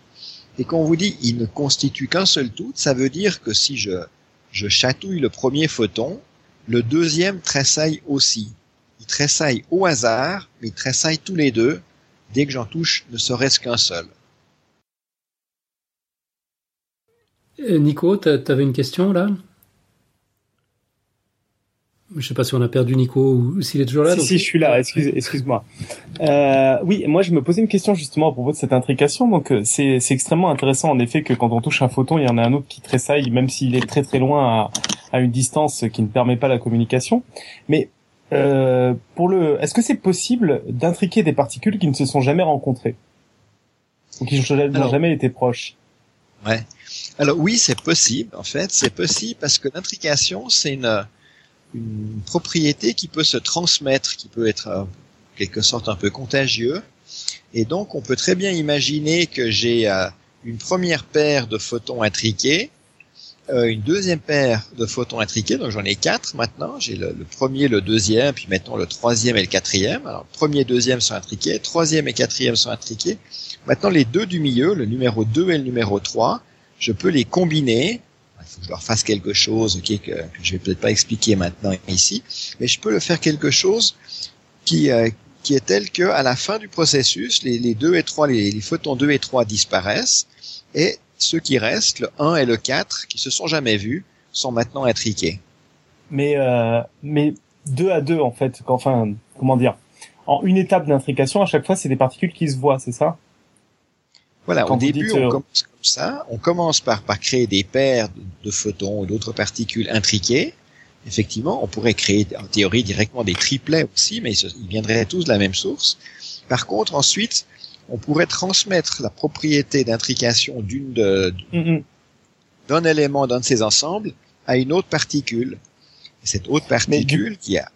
Et quand on vous dit il ne constitue qu'un seul tout, ça veut dire que si je, je chatouille le premier photon, le deuxième tressaille aussi. Il tressaille au hasard, mais il tressaille tous les deux dès que j'en touche ne serait-ce qu'un seul. Euh, Nico, tu avais une question là? Je sais pas si on a perdu Nico ou s'il est toujours là. Si, si, je suis là. Excuse, excuse-moi. Euh, oui, moi, je me posais une question justement à propos de cette intrication. Donc, euh, c'est, c'est extrêmement intéressant en effet que quand on touche un photon, il y en a un autre qui tressaille, même s'il est très très loin à, à, une distance qui ne permet pas la communication. Mais euh, pour le, est-ce que c'est possible d'intriquer des particules qui ne se sont jamais rencontrées? Ou qui n'ont jamais été proches? Ouais. Alors oui, c'est possible. En fait, c'est possible parce que l'intrication, c'est une une propriété qui peut se transmettre, qui peut être en quelque sorte un peu contagieux. Et donc, on peut très bien imaginer que j'ai euh, une première paire de photons intriqués, euh, une deuxième paire de photons intriqués, donc j'en ai quatre maintenant. J'ai le, premier, le deuxième, puis maintenant le troisième et le quatrième. Alors, premier, deuxième sont intriqués, troisième et quatrième sont intriqués. Maintenant, les deux du milieu, le numéro 2 et le numéro 3, je peux les combiner faut que je leur fasse quelque chose, ok, que, que je vais peut-être pas expliquer maintenant ici, mais je peux le faire quelque chose qui euh, qui est tel que à la fin du processus, les, les 2 et 3, les, photons 2 et 3 disparaissent, et ceux qui restent, le 1 et le 4, qui se sont jamais vus, sont maintenant intriqués. Mais euh, mais 2 à 2 en fait, enfin comment dire, en une étape d'intrication, à chaque fois c'est des particules qui se voient, c'est ça? Voilà, au début on euh, commence ça, on commence par, par créer des paires de, photons ou d'autres particules intriquées. Effectivement, on pourrait créer en théorie directement des triplets aussi, mais ils, viendraient tous de la même source. Par contre, ensuite, on pourrait transmettre la propriété d'intrication d'une mm-hmm. d'un élément d'un de ces ensembles à une autre particule. Et cette autre particule qui a,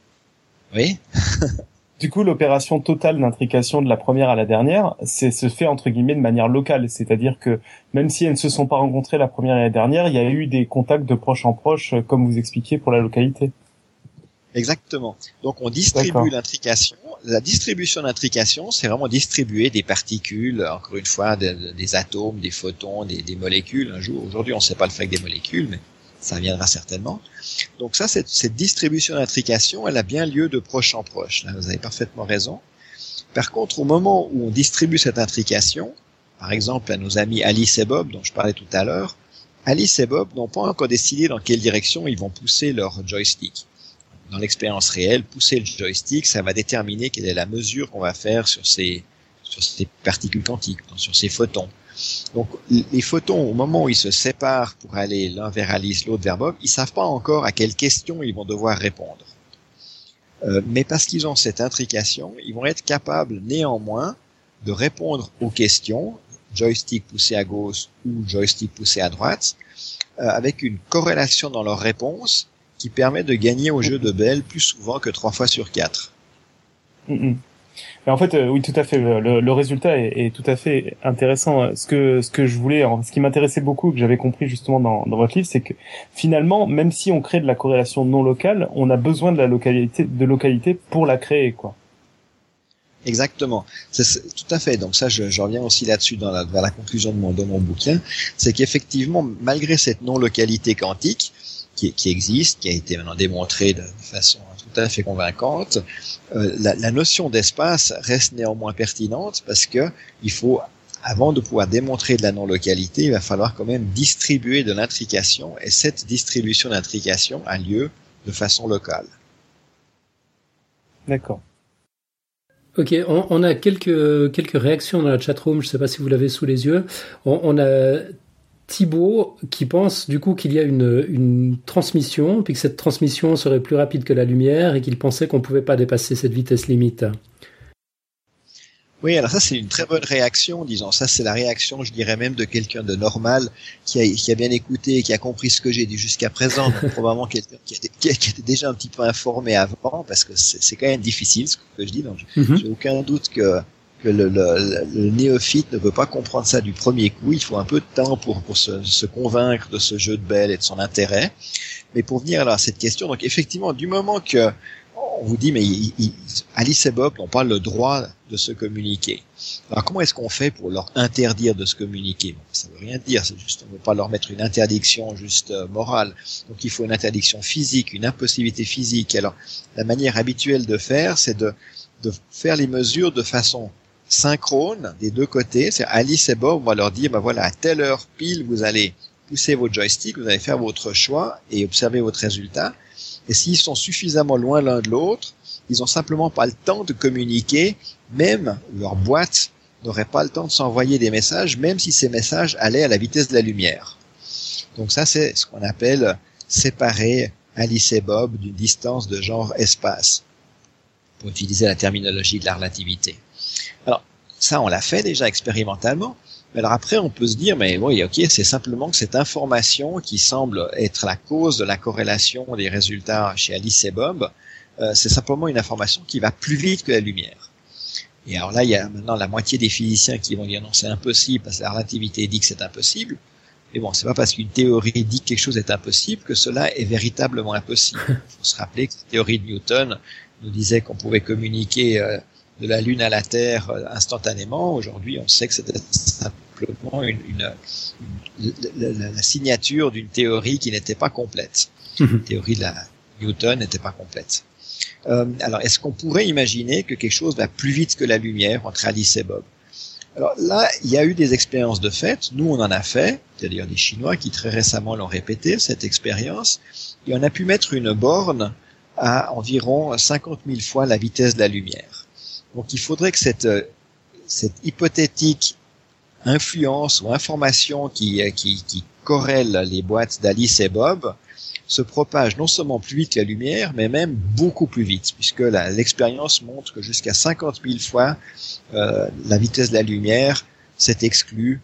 oui. [laughs] Du coup, l'opération totale d'intrication de la première à la dernière, c'est se fait entre guillemets de manière locale, c'est-à-dire que même si elles ne se sont pas rencontrées la première et la dernière, il y a eu des contacts de proche en proche, euh, comme vous expliquiez pour la localité. Exactement. Donc on distribue l'intrication. La distribution d'intrication, c'est vraiment distribuer des particules, encore une fois, des atomes, des photons, des, des molécules. Un jour, aujourd'hui, on ne sait pas le faire avec des molécules, mais ça viendra certainement. Donc ça, cette, cette distribution d'intrication, elle a bien lieu de proche en proche. Là, vous avez parfaitement raison. Par contre, au moment où on distribue cette intrication, par exemple à nos amis Alice et Bob, dont je parlais tout à l'heure, Alice et Bob n'ont pas encore décidé dans quelle direction ils vont pousser leur joystick. Dans l'expérience réelle, pousser le joystick, ça va déterminer quelle est la mesure qu'on va faire sur ces, sur ces particules quantiques, sur ces photons. Donc les photons, au moment où ils se séparent pour aller l'un vers Alice, l'autre vers Bob, ils savent pas encore à quelles questions ils vont devoir répondre. Euh, mais parce qu'ils ont cette intrication, ils vont être capables néanmoins de répondre aux questions, joystick poussé à gauche ou joystick poussé à droite, euh, avec une corrélation dans leur réponse qui permet de gagner au jeu de Bell plus souvent que trois fois sur quatre. Mais en fait, euh, oui, tout à fait. Le, le résultat est, est, tout à fait intéressant. Ce que ce que je voulais, ce qui m'intéressait beaucoup, que j'avais compris justement dans, dans votre livre, c'est que finalement, même si on crée de la corrélation non locale, on a besoin de la localité, de localité pour la créer, quoi. Exactement, c'est, tout à fait. Donc ça, je, je reviens aussi là-dessus dans la, vers la conclusion de mon, de mon bouquin, c'est qu'effectivement, malgré cette non-localité quantique qui, qui, existe, qui a été maintenant démontrée de façon tout à fait convaincante. Euh, la, la, notion d'espace reste néanmoins pertinente parce que il faut, avant de pouvoir démontrer de la non-localité, il va falloir quand même distribuer de l'intrication et cette distribution d'intrication a lieu de façon locale. D'accord. Ok, on, on, a quelques quelques réactions dans la chatroom. Je ne sais pas si vous l'avez sous les yeux. On, on a Thibaut qui pense du coup qu'il y a une, une, transmission, puis que cette transmission serait plus rapide que la lumière et qu'il pensait qu'on ne pouvait pas dépasser cette vitesse limite. Oui, alors ça c'est une très bonne réaction, disons. Ça c'est la réaction, je dirais même, de quelqu'un de normal qui a, qui a bien écouté, qui a compris ce que j'ai dit jusqu'à présent. probablement quelqu'un qui, qui, était déjà un petit peu informé avant, parce que c'est quand même difficile ce que je dis. Donc mm-hmm. j'ai aucun doute que que le, le, le, néophyte ne peut pas comprendre ça du premier coup. Il faut un peu de temps pour, pour se, se convaincre de ce jeu de belle et de son intérêt. Mais pour venir à cette question, donc effectivement, du moment que on vous dit, mais Alice et Bob n'ont pas le droit de se communiquer. Alors comment est-ce qu'on fait pour leur interdire de se communiquer? Ça veut rien dire, c'est juste, on ne veut pas leur mettre une interdiction juste euh, morale. Donc il faut une interdiction physique, une impossibilité physique. Alors la manière habituelle de faire, c'est de, de faire les mesures de façon synchrone des deux côtés. C'est Alice et Bob, on leur dire, ben voilà, à telle heure pile, vous allez pousser votre joystick, vous allez faire votre choix et observer votre résultat. Et s'ils sont suffisamment loin l'un de l'autre, ils ont simplement pas le temps de communiquer, même leur boîte n'aurait pas le temps de s'envoyer des messages, même si ces messages allaient à la vitesse de la lumière. Donc ça, c'est ce qu'on appelle séparer Alice et Bob d'une distance de genre espace, pour utiliser la terminologie de la relativité. Alors, ça, on l'a fait déjà expérimentalement, mais alors après, on peut se dire, mais oui, ok, c'est simplement que cette information qui semble être la cause de la corrélation des résultats chez Alice et Bob, euh, c'est simplement une information qui va plus vite que la lumière. Et alors là, il y a maintenant la moitié des physiciens qui vont dire non, c'est impossible parce que la relativité dit que c'est impossible. Mais bon, c'est pas parce qu'une théorie dit que quelque chose est impossible que cela est véritablement impossible. Il [laughs] faut se rappeler que la théorie de Newton nous disait qu'on pouvait communiquer euh, de la Lune à la Terre euh, instantanément. Aujourd'hui, on sait que c'était simplement une, la, signature d'une théorie qui n'était pas complète. Mhm. La théorie de la Newton n'était pas complète. Euh, alors, est-ce qu'on pourrait imaginer que quelque chose va plus vite que la lumière entre Alice et Bob? Alors là, il y a eu des expériences de fait. Nous, on en a fait. C'est-à-dire des Chinois qui très récemment l'ont répété, cette expérience. Et on a pu mettre une borne à environ 50 000 fois la vitesse de la lumière. Donc il faudrait que cette, euh, hypothétique influence ou information qui, euh, qui, corrèle les boîtes d'Alice et Bob se propage non seulement plus vite que la lumière, mais même beaucoup plus vite, puisque l'expérience montre que jusqu'à 50 000 fois euh, la vitesse de la lumière s'est exclue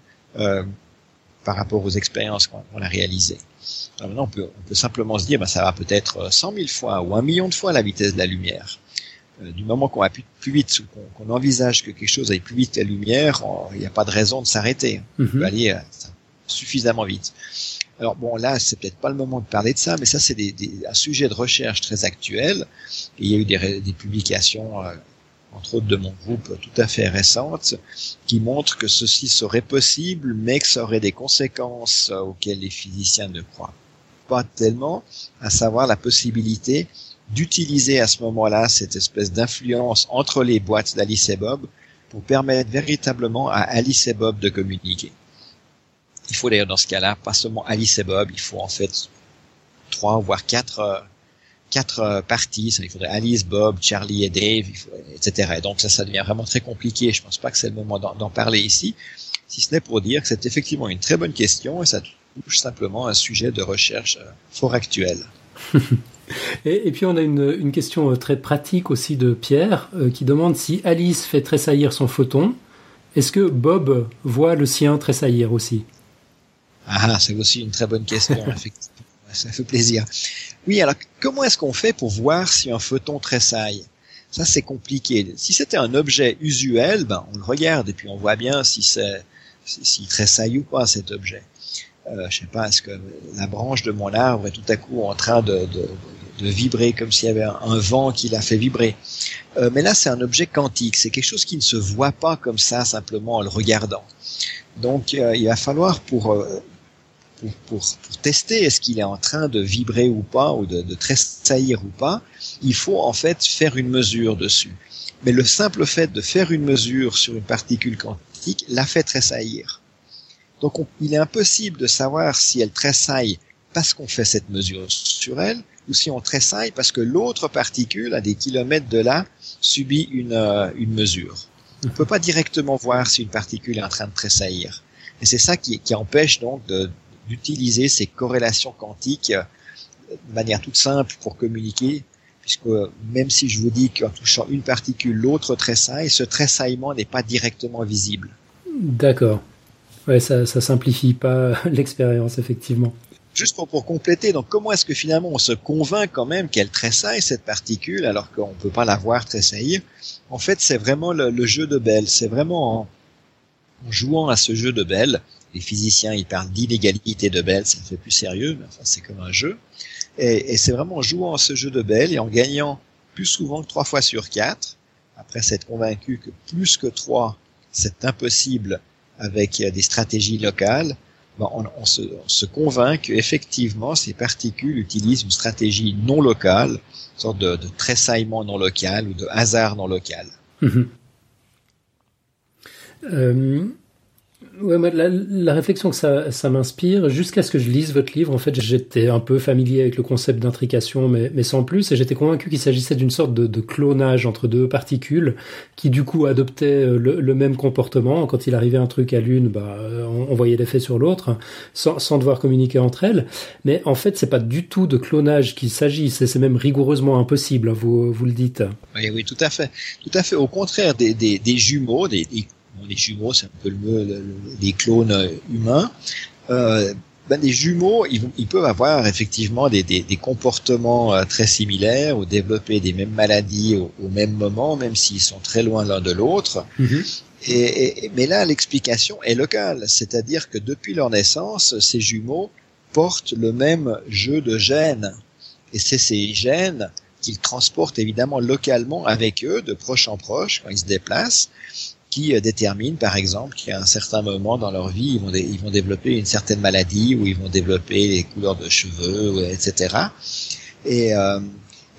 par rapport aux expériences qu'on a réalisées. Maintenant, on peut, on peut simplement se dire, ben, ça va peut-être 100 000 fois ou un million de fois la vitesse de la lumière. Euh, du moment qu'on va plus, vite, qu'on envisage que quelque chose aille plus vite que la lumière, il n'y a pas de raison de s'arrêter. On mhm. peut aller euh, suffisamment vite. Alors bon, là, c'est peut-être pas le moment de parler de ça, mais ça, c'est des, des, un sujet de recherche très actuel. il y a eu des, des publications, euh, entre autres de mon groupe, tout à fait récentes, qui montrent que ceci serait possible, mais que ça aurait des conséquences auxquelles les physiciens ne croient pas tellement, à savoir la possibilité d'utiliser à ce moment-là cette espèce d'influence entre les boîtes d'Alice et Bob pour permettre véritablement à Alice et Bob de communiquer. Il faut d'ailleurs dans ce cas-là pas seulement Alice et Bob, il faut en fait trois voire quatre euh, quatre euh, parties. Il faudrait Alice, Bob, Charlie et Dave, etc. Et donc ça, ça devient vraiment très compliqué. Je pense pas que c'est le moment d'en parler ici, si ce n'est pour dire que c'est effectivement une très bonne question et ça touche simplement un sujet de recherche euh, fort actuel. [laughs] [laughs] Et, puis on a une, question euh, très pratique aussi de Pierre euh, qui demande si Alice fait tressaillir son photon, est-ce que Bob voit le sien tressaillir aussi? Ah, c'est aussi une très bonne question, [laughs] effectivement. Ça fait plaisir. Oui, alors comment est-ce qu'on fait pour voir si un photon tressaille? Ça, c'est compliqué. Si c'était un objet usuel, ben, on le regarde et puis on voit bien si c'est s'il tressaille ou pas cet objet euh, je sais pas, est-ce que la branche de mon arbre est tout à coup en train de, de, de vibrer comme s'il y avait un, vent qui l'a fait vibrer. Euh, mais là, c'est un objet quantique, c'est quelque chose qui ne se voit pas comme ça simplement en le regardant. Donc, euh, il va falloir pour, euh, pour, pour, tester est-ce qu'il est en train de vibrer ou pas, ou de, de tressaillir ou pas, il faut en fait faire une mesure dessus. Mais le simple fait de faire une mesure sur une particule quantique l'a fait tressaillir. Donc il est impossible de savoir si elle tressaille parce qu'on fait cette mesure sur elle, ou si on tressaille parce que l'autre particule, à des kilomètres de là, subit une, euh, une mesure. On ne peut pas directement voir si une particule est en train de tressaillir. Et c'est ça qui, qui, empêche donc d'utiliser ces corrélations quantiques euh, de manière toute simple pour communiquer, puisque même si je vous dis qu'en touchant une particule, l'autre tressaille, ce tressaillement n'est pas directement visible. D'accord. Ouais, ça, ça simplifie pas [laughs] l'expérience, effectivement. Juste pour, pour compléter, donc comment est-ce que finalement on se convainc quand même qu'elle tressaille cette particule alors qu'on peut pas la voir tressaillir? En fait, c'est vraiment le, jeu de Bell. C'est vraiment en, jouant à ce jeu de Bell. Les physiciens, ils parlent d'inégalité de Bell, ça fait plus sérieux, mais enfin c'est comme un jeu. Et, c'est vraiment en jouant à ce jeu de Bell et en gagnant plus souvent que trois fois sur quatre, après s'être convaincu que plus que trois, c'est impossible avec des stratégies locales, ben, on, se, on, se, convainc qu'effectivement ces particules utilisent une stratégie non locale, une sorte de, de tressaillement non local ou de hasard non local. Mhm. Euh, Ouais, la, la, réflexion que ça, ça m'inspire, jusqu'à ce que je lise votre livre, en fait, j'étais un peu familier avec le concept d'intrication, mais, mais sans plus, et j'étais convaincu qu'il s'agissait d'une sorte de, de, clonage entre deux particules qui, du coup, adoptaient euh, le, le même comportement. Quand il arrivait un truc à l'une, bah, on, voyait l'effet sur l'autre, sans, sans devoir communiquer entre elles. Mais en fait, c'est pas du tout de clonage qu'il s'agit, c'est même rigoureusement impossible, vous, vous le dites. Oui, oui, tout à fait. Tout à fait. Au contraire, des, des, des jumeaux, des les jumeaux, c'est un peu le, les clones euh, humains. Euh, ben, des jumeaux, ils, ils, peuvent avoir effectivement des, des, des comportements euh, très similaires ou développer des mêmes maladies au, au même moment, même s'ils sont très loin l'un de l'autre. Mm-hmm. Et, et, mais là, l'explication est locale, c'est-à-dire que depuis leur naissance, ces jumeaux portent le même jeu de gènes. Et c'est ces gènes qu'ils transportent évidemment localement avec eux, de proche en proche, quand ils se déplacent, qui euh, déterminent, par exemple, qu'à un certain moment dans leur vie, ils vont, ils vont développer une certaine maladie ou ils vont développer des couleurs de cheveux, etc. Et, euh,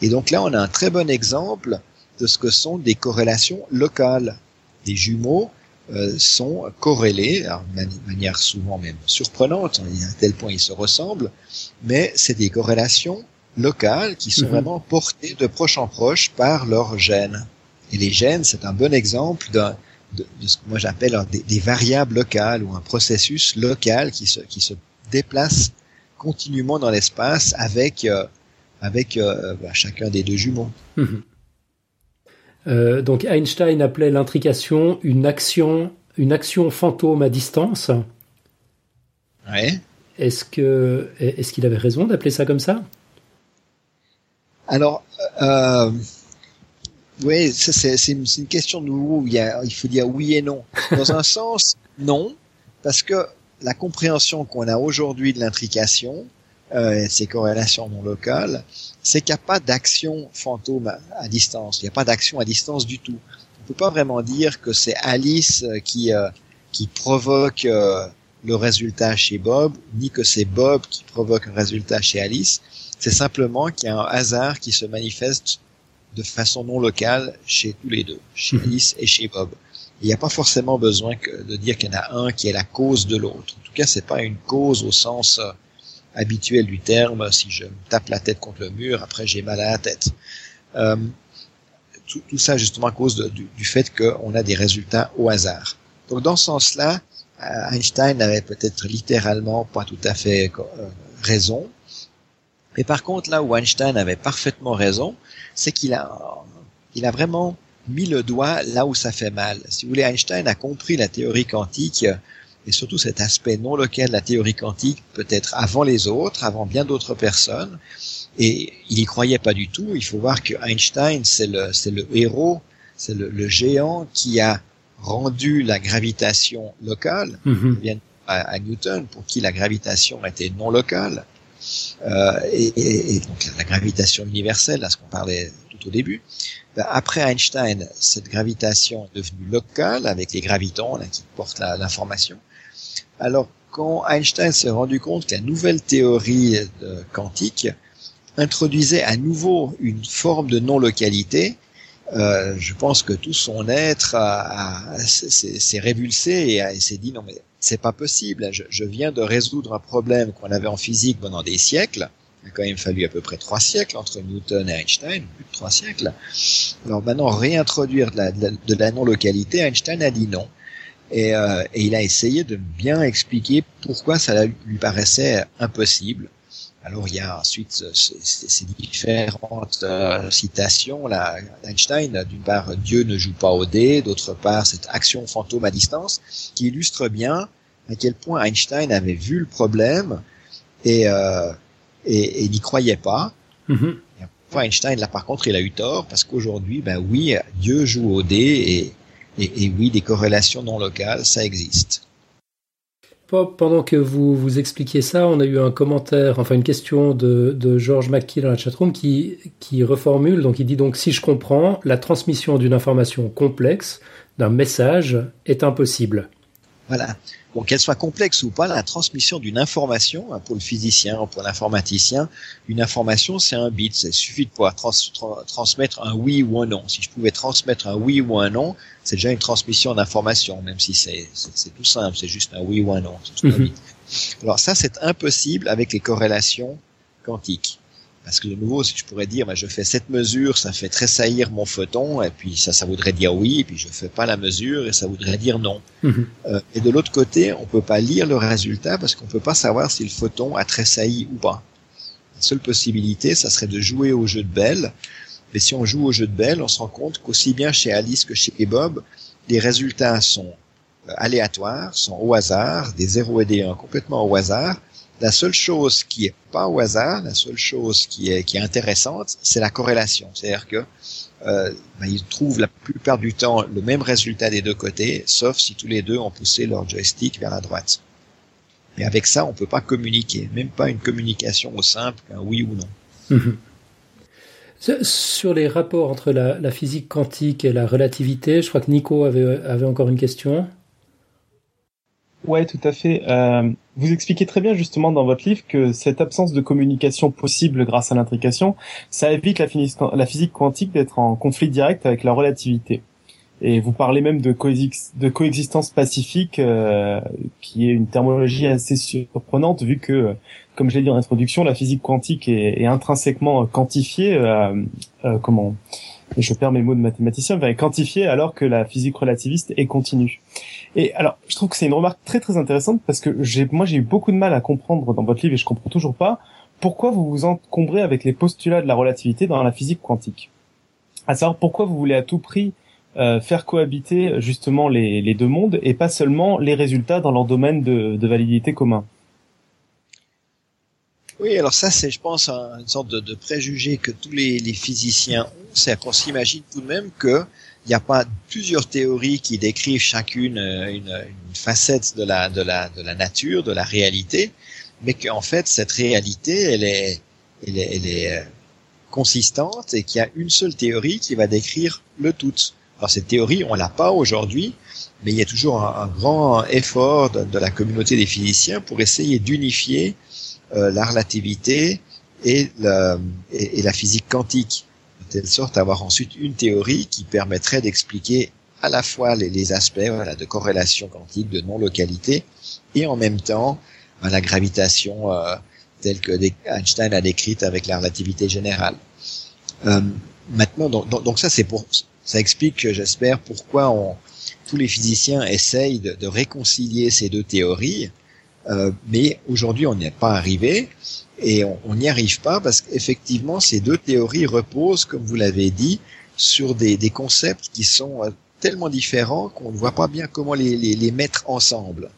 et donc là, on a un très bon exemple de ce que sont des corrélations locales. Des jumeaux euh, sont corrélés, de manière souvent même surprenante, à tel point ils se ressemblent, mais c'est des corrélations locales qui sont mhm. vraiment portées de proche en proche par leurs gènes. Et les gènes, c'est un bon exemple d'un de, ce que moi j'appelle des, variables locales ou un processus local qui se, qui se déplace continuellement dans l'espace avec, euh, avec euh, bah, chacun des deux jumeaux. Mhm. Euh, donc Einstein appelait l'intrication une action, une action fantôme à distance. Ouais. Est-ce que est-ce qu'il avait raison d'appeler ça comme ça? Alors, oui, c'est une, question de où il, y a, il faut dire oui et non. Dans un [laughs] sens, non, parce que la compréhension qu'on a aujourd'hui de l'intrication, euh, ces corrélations non locales, c'est qu'il n'y a pas d'action fantôme à, distance. Il n'y a pas d'action à distance du tout. On peut pas vraiment dire que c'est Alice euh, qui euh, qui provoque euh, le résultat chez Bob, ni que c'est Bob qui provoque un résultat chez Alice. C'est simplement qu'il y a un hasard qui se manifeste de façon non locale chez tous les deux, chez mhm. Alice et chez Bob. Il n'y a pas forcément besoin de dire qu'il y en a un qui est la cause de l'autre. En tout cas, c'est pas une cause au sens euh, habituel du terme. Si je me tape la tête contre le mur, après j'ai mal à la tête. Euh, tout, tout, ça justement à cause de, du, du, fait qu'on a des résultats au hasard. Donc dans ce sens-là, euh, Einstein n'avait peut-être littéralement pas tout à fait raison. Mais par contre, là où Einstein avait parfaitement raison, c'est qu'il a, il a vraiment mis le doigt là où ça fait mal. Si vous voulez, Einstein a compris la théorie quantique et surtout cet aspect non local de la théorie quantique peut-être avant les autres, avant bien d'autres personnes. Et il y croyait pas du tout. Il faut voir que Einstein, c'est le, c'est le héros, c'est le, géant qui a rendu la gravitation locale. Mm à, Newton, pour qui la gravitation était non locale. Euh, et, donc la gravitation universelle, à ce qu'on parlait tout au début. Ben, après Einstein, cette gravitation est devenue locale avec les gravitons qui portent l'information. Alors quand Einstein s'est rendu compte que la nouvelle théorie quantique introduisait à nouveau une forme de non-localité, euh, je pense que tout son être s'est révulsé et s'est dit non mais c'est pas possible. Je, je, viens de résoudre un problème qu'on avait en physique pendant des siècles. Il a quand même fallu à peu près trois siècles entre Newton et Einstein, plus de trois siècles. Alors maintenant, réintroduire de la, de la, non-localité, Einstein a dit non. Et, euh, et, il a essayé de bien expliquer pourquoi ça lui paraissait impossible. Alors il y a ensuite ces différentes euh, citations là, d'Einstein. D'une part, Dieu ne joue pas au dé. D'autre part, cette action fantôme à distance qui illustre bien à quel point Einstein avait vu le problème et, euh, et, et n'y croyait pas. Mm-hmm. Einstein, là par contre, il a eu tort parce qu'aujourd'hui, ben oui, Dieu joue au dé et, et, et oui, des corrélations non locales, ça existe. Pendant que vous vous expliquiez ça, on a eu un commentaire, enfin une question de, de Georges McKee dans la chatroom qui, qui reformule. Donc il dit donc si je comprends, la transmission d'une information complexe, d'un message, est impossible. Voilà. Bon, qu'elle soit complexe ou pas, la transmission d'une information, hein, pour le physicien ou pour l'informaticien, une information, c'est un bit. Il suffit de pouvoir transmettre un oui ou un non. Si je pouvais transmettre un oui ou un non, c'est déjà une transmission d'information, même si c'est tout simple, c'est juste un oui ou un non. Mhm. Alors ça, c'est impossible avec les corrélations quantiques. Parce que de nouveau, si je pourrais dire, bah, je fais cette mesure, ça fait tressaillir mon photon, et puis ça, ça voudrait dire oui, et puis je fais pas la mesure, et ça voudrait dire non. Mhm. Euh, et de l'autre côté, on peut pas lire le résultat parce qu'on peut pas savoir si le photon a tressailli ou pas. La seule possibilité, ça serait de jouer au jeu de Bell. Mais si on joue au jeu de Bell, on se rend compte qu'aussi bien chez Alice que chez Bob, les résultats sont euh, aléatoires, sont au hasard, des 0 et des 1 complètement au hasard, la seule chose qui est pas au hasard, la seule chose qui est, qui est intéressante, c'est la corrélation. C'est-à-dire que euh, ben, ils trouvent la plupart du temps le même résultat des deux côtés, sauf si tous les deux ont poussé leur joystick vers la droite. Mais avec ça, on peut pas communiquer, même pas une communication au simple, un oui ou non. Mhm. Sur les rapports entre la, la, physique quantique et la relativité, je crois que Nico avait, avait encore une question. Ouais, tout à fait. Euh, vous expliquez très bien justement dans votre livre que cette absence de communication possible grâce à l'intrication, ça évite la, la physique quantique d'être en conflit direct avec la relativité. Et vous parlez même de, coexistence pacifique, euh, qui est une terminologie assez surprenante vu que, comme je l'ai dit en introduction, la physique quantique est, intrinsèquement quantifiée. Euh, euh comment je perds mes mots de mathématicien, être quantifiée alors que la physique relativiste est continue. Et alors, je trouve que c'est une remarque très très intéressante parce que j'ai, moi j'ai eu beaucoup de mal à comprendre dans votre livre et je comprends toujours pas pourquoi vous vous encombrez avec les postulats de la relativité dans la physique quantique. À savoir pourquoi vous voulez à tout prix euh, faire cohabiter justement les, les, deux mondes et pas seulement les résultats dans leur domaine de, de validité commun? Oui, alors ça, c'est, je pense, une sorte de, de, préjugé que tous les, les physiciens ont, c'est qu'on s'imagine tout de même que il n'y a pas plusieurs théories qui décrivent chacune euh, une, une, facette de la, de, la, de la nature, de la réalité, mais qu'en fait, cette réalité, elle est, elle est, elle est euh, consistante et qu'il y a une seule théorie qui va décrire le tout. Alors cette théorie, on l'a pas aujourd'hui, mais il y a toujours un, grand effort de, la communauté des physiciens pour essayer d'unifier euh, la relativité et, la, physique quantique, telle sorte à avoir ensuite une théorie qui permettrait d'expliquer à la fois les, aspects de corrélation quantique, de non-localité, et en même temps ben, la gravitation euh, telle que Einstein a décrite avec la relativité générale. Euh, maintenant, donc, ça c'est pour ça explique, j'espère, pourquoi on, tous les physiciens essayent de, de réconcilier ces deux théories euh, mais aujourd'hui, on n'y est pas arrivé et on n'y arrive pas parce qu'effectivement, ces deux théories reposent, comme vous l'avez dit, sur des, des, concepts qui sont euh, tellement différents qu'on ne voit pas bien comment les, les, les mettre ensemble.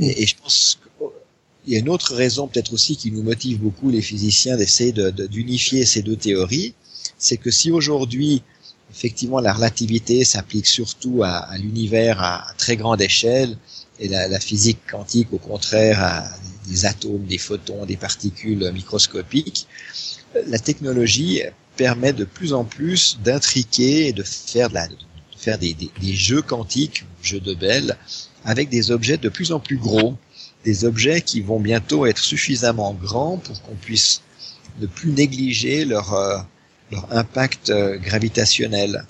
Et, je pense qu'il y a une autre raison peut-être aussi qui nous motive beaucoup les physiciens d'essayer d'unifier ces deux théories, c'est que si aujourd'hui effectivement la relativité s'applique surtout à, à l'univers à, très grande échelle et la, la, physique quantique au contraire à des atomes, des photons, des particules microscopiques, la technologie permet de plus en plus d'intriquer et de faire, de, la, de faire des, des, jeux quantiques, jeux de Bell, avec des objets de plus en plus gros, des objets qui vont bientôt être suffisamment grands pour qu'on puisse ne plus négliger leur, euh, leur impact euh, gravitationnel.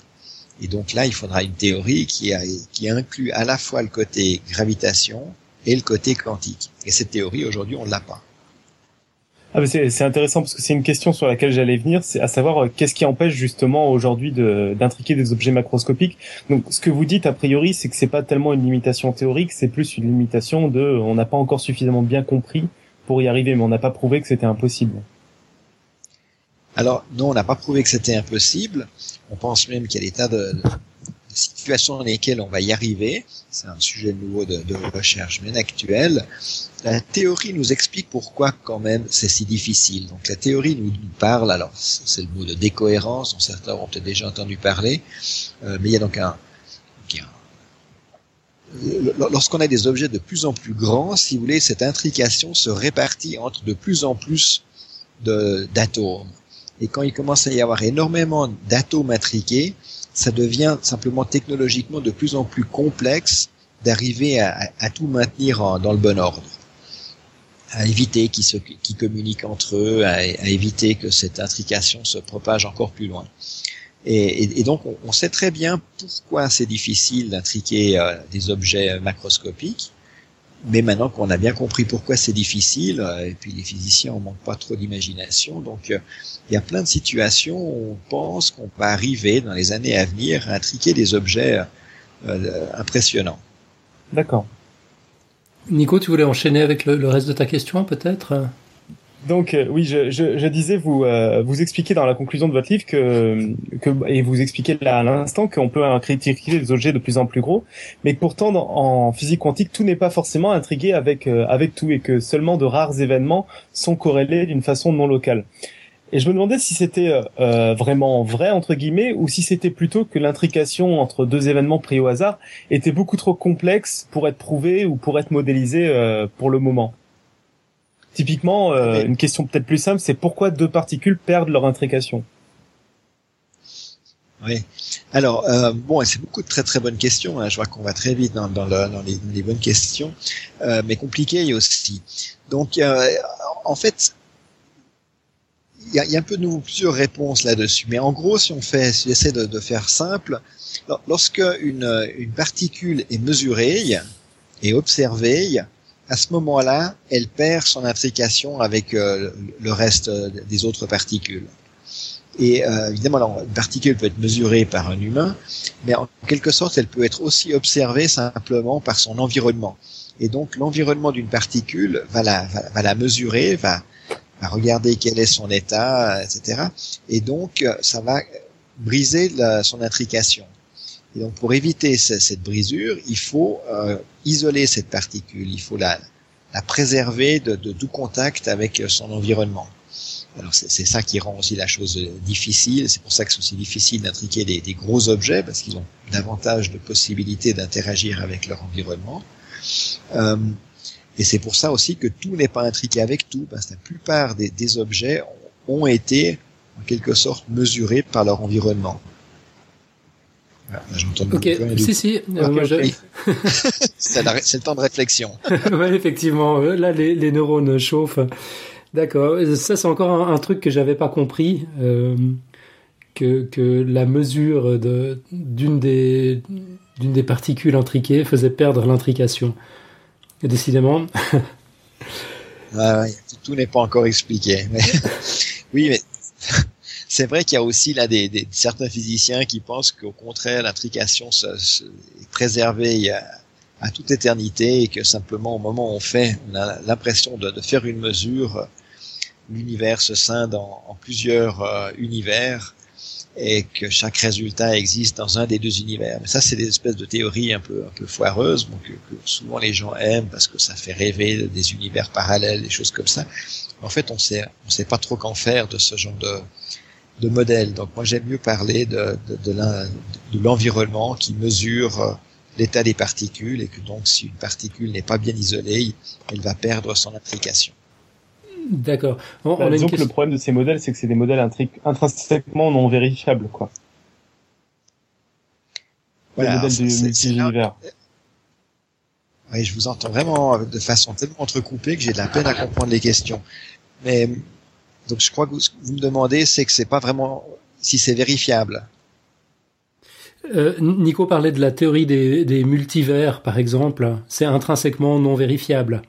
Et donc là, il faudra une théorie qui, a, qui inclut à la fois le côté gravitation et le côté quantique. Et cette théorie, aujourd'hui, on ne l'a pas. Ah c'est intéressant parce que c'est une question sur laquelle j'allais venir, c'est à savoir euh, qu'est-ce qui empêche justement aujourd'hui d'intriquer des objets macroscopiques. Donc ce que vous dites a priori, c'est que c'est pas tellement une limitation théorique, c'est plus une limitation de on n'a pas encore suffisamment bien compris pour y arriver, mais on n'a pas prouvé que c'était impossible. Alors, non, on n'a pas prouvé que c'était impossible. On pense même qu'il y a des tas de, situations dans lesquelles on va y arriver. C'est un sujet nouveau de, recherche, mais actuel. La théorie nous explique pourquoi quand même c'est si difficile. Donc la théorie nous parle, alors c'est le mot de décohérence, dont certains ont peut-être déjà entendu parler, euh, mais il y a donc un, lorsqu'on a des objets de plus en plus grands, si vous voulez, cette intrication se répartit entre de plus en plus d'atomes. Et quand il commence à y avoir énormément d'atomes intriqués, ça devient simplement technologiquement de plus en plus complexe d'arriver à, tout maintenir dans le bon ordre, à éviter qu'ils communiquent entre eux, à, éviter que cette intrication se propage encore plus loin. Et, donc, on, sait très bien pourquoi c'est difficile d'intriquer euh, des objets macroscopiques. Mais maintenant qu'on a bien compris pourquoi c'est difficile, euh, et puis les physiciens en manquent pas trop d'imagination, donc euh, il y a plein de situations où on pense qu'on va arriver dans les années à venir à intriquer des objets impressionnants. D'accord. Nico, tu voulais enchaîner avec le, le reste de ta question, peut-être? Donc euh, oui, je, je, je, disais vous euh, vous expliquez dans la conclusion de votre livre que, et vous expliquez là à l'instant qu'on peut critiquer des objets de plus en plus gros, mais que pourtant en physique quantique tout n'est pas forcément intrigué avec euh, avec tout et que seulement de rares événements sont corrélés d'une façon non locale. Et je me demandais si c'était vraiment vrai entre guillemets ou si c'était plutôt que l'intrication entre deux événements pris au hasard était beaucoup trop complexe pour être prouvé ou pour être modélisé pour le moment. Typiquement, euh, une question peut-être plus simple, c'est pourquoi deux particules perdent leur intrication Oui. Alors, euh, bon, c'est beaucoup de très très bonnes questions. Hein. Je vois qu'on va très vite dans, dans, le, dans les, les, bonnes questions, euh, mais compliquées aussi. Donc, euh, en fait, il y a, y a, un peu de plusieurs réponses là-dessus. Mais en gros, si on fait, si on essaie de, de faire simple, lorsque une, une particule est mesurée et observée, à ce moment-là, elle perd son intrication avec euh, le reste des autres particules. Et euh, évidemment, une particule peut être mesurée par un humain, mais en quelque sorte, elle peut être aussi observée simplement par son environnement. Et donc, l'environnement d'une particule va la, va, la mesurer, va, regarder quel est son état, etc. Et donc, ça va briser son intrication. Et donc, pour éviter cette brisure, il faut euh, isoler cette particule, il faut la, la préserver de, de, tout contact avec son environnement. Alors c'est ça qui rend aussi la chose difficile, c'est pour ça que c'est aussi difficile d'intriquer des, des, gros objets, parce qu'ils ont davantage de possibilités d'interagir avec leur environnement. Euh, et c'est pour ça aussi que tout n'est pas intriqué avec tout, parce que la plupart des, des objets ont été en quelque sorte mesurés par leur environnement. Ok, si, si. Euh, [laughs] c'est le temps de réflexion. [laughs] ouais, effectivement. Là, les, les neurones chauffent. D'accord. Ça, c'est encore un, truc que j'avais pas compris. Euh, que, que la mesure de, d'une des, d'une des particules intriquées faisait perdre l'intrication. Décidément. [laughs] ouais, tout n'est pas encore expliqué. Mais... oui, mais c'est vrai qu'il y a aussi là des, des, certains physiciens qui pensent qu'au contraire l'intrication est préservée à, à, toute éternité et que simplement au moment où on fait, on a l'impression de, de, faire une mesure, l'univers se scinde en, en plusieurs euh, univers et que chaque résultat existe dans un des deux univers. Mais ça, c'est des espèces de théories un peu un peu foireuses, donc que, que, souvent les gens aiment parce que ça fait rêver des univers parallèles, des choses comme ça. En fait, on sait on sait pas trop qu'en faire de ce genre de de modèle. Donc moi j'aime mieux parler de, de, de l'environnement qui mesure euh, l'état des particules et que donc si une particule n'est pas bien isolée, elle va perdre son application. D'accord. On, bah, que le problème de ces modèles, c'est que c'est des modèles intrinsèquement non vérifiables, quoi. Voilà, les modèles du multi-univers. Oui, je vous entends vraiment de façon tellement entrecoupée que j'ai de la peine à comprendre les questions. Mais donc je crois que ce que vous me demandez, c'est que c'est pas vraiment si c'est vérifiable. Euh, Nico parlait de la théorie des, des multivers, par exemple. C'est intrinsèquement non vérifiable.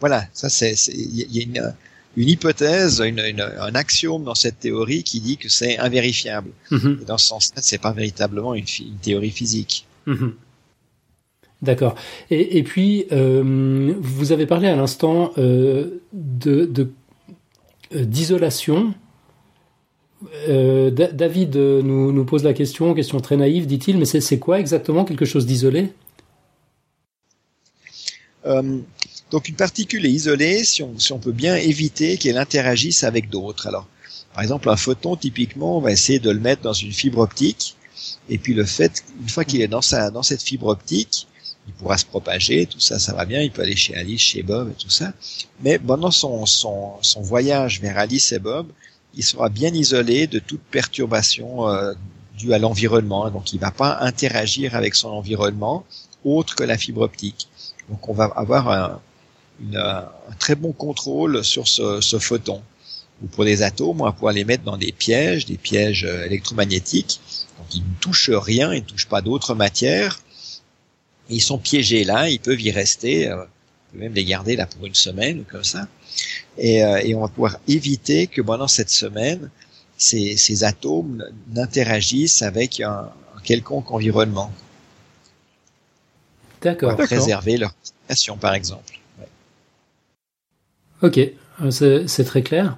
Voilà, ça c'est il y a une, une hypothèse, une, une, un axiome dans cette théorie qui dit que c'est invérifiable. Et dans ce sens-là, c'est pas véritablement une, une théorie physique. Mm-hmm. D'accord. Et, et, puis, euh, vous avez parlé à l'instant euh, de, de d'isolation. Euh, David nous, nous, pose la question, question très naïve, dit-il, mais c'est quoi exactement quelque chose d'isolé? Euh, Donc une particule est isolée si on, si peut bien éviter qu'elle interagisse avec d'autres. Alors, par exemple, un photon, typiquement, on va essayer de le mettre dans une fibre optique Et puis le fait, une fois qu'il est dans cette fibre optique, il pourra se propager, tout ça, ça va bien. Il peut aller chez Alice, chez Bob et tout ça. Mais pendant son, voyage vers Alice et Bob, il sera bien isolé de toute perturbation euh, due à l'environnement. Donc, il va pas interagir avec son environnement autre que la fibre optique. Donc, on va avoir un, très bon contrôle sur ce, ce photon. Ou pour les atomes, on va pouvoir les mettre dans des pièges, des pièges euh, électromagnétiques. Donc, ils ne touchent rien, ils ne touchent pas d'autres matières ils sont piégés là, ils peuvent y rester, euh, on peut même les garder là pour une semaine ou comme ça. Et, euh, et on va pouvoir éviter que pendant cette semaine, ces, ces atomes n'interagissent avec un, un, quelconque environnement. D'accord. Pour préserver leur situation, par exemple. Ouais. Ok, euh, c'est très clair.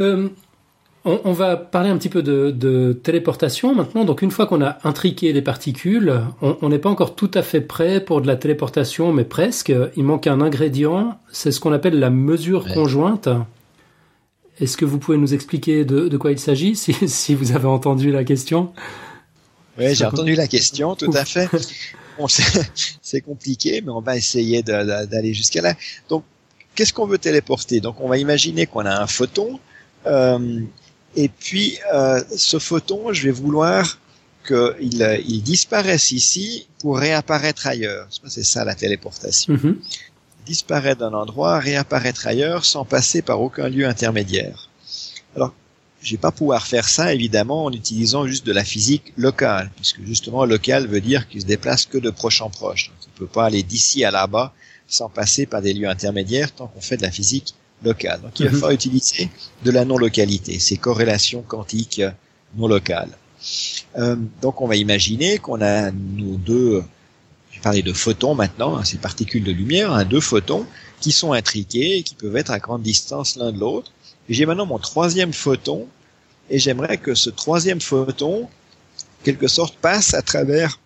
Euh, on, on, va parler un petit peu de, de, téléportation maintenant. Donc une fois qu'on a intriqué les particules, on n'est pas encore tout à fait prêt pour de la téléportation, mais presque. Il manque un ingrédient, c'est ce qu'on appelle la mesure ouais. conjointe. Est-ce que vous pouvez nous expliquer de, de quoi il s'agit, si, [laughs] si, vous avez entendu la question? Oui, j'ai entendu la question, tout Ouf. à fait. Bon, [laughs] c'est compliqué, mais on va essayer d'aller jusqu'à là. Donc, qu'est-ce qu'on veut téléporter? Donc, on va imaginer qu'on a un photon. Euh, et puis, euh, ce photon, je vais vouloir qu'il il disparaisse ici pour réapparaître ailleurs. C'est ça la téléportation. Mm -hmm. Disparaître d'un endroit, réapparaître ailleurs sans passer par aucun lieu intermédiaire. Alors, je vais pas pouvoir faire ça évidemment en utilisant juste de la physique locale, puisque justement local veut dire qu'il se déplace que de proche en proche. Donc, il peut pas aller d'ici à là-bas sans passer par des lieux intermédiaires tant qu'on fait de la physique locale. Donc il va falloir utiliser de la non-localité, ces corrélations quantiques non locales. Euh, donc on va imaginer qu'on a nos deux, je vais parler de photons maintenant, hein, ces particules de lumière, hein, deux photons qui sont intriqués et qui peuvent être à grande distance l'un de l'autre. J'ai maintenant mon troisième photon et j'aimerais que ce troisième photon, quelque sorte, passe à travers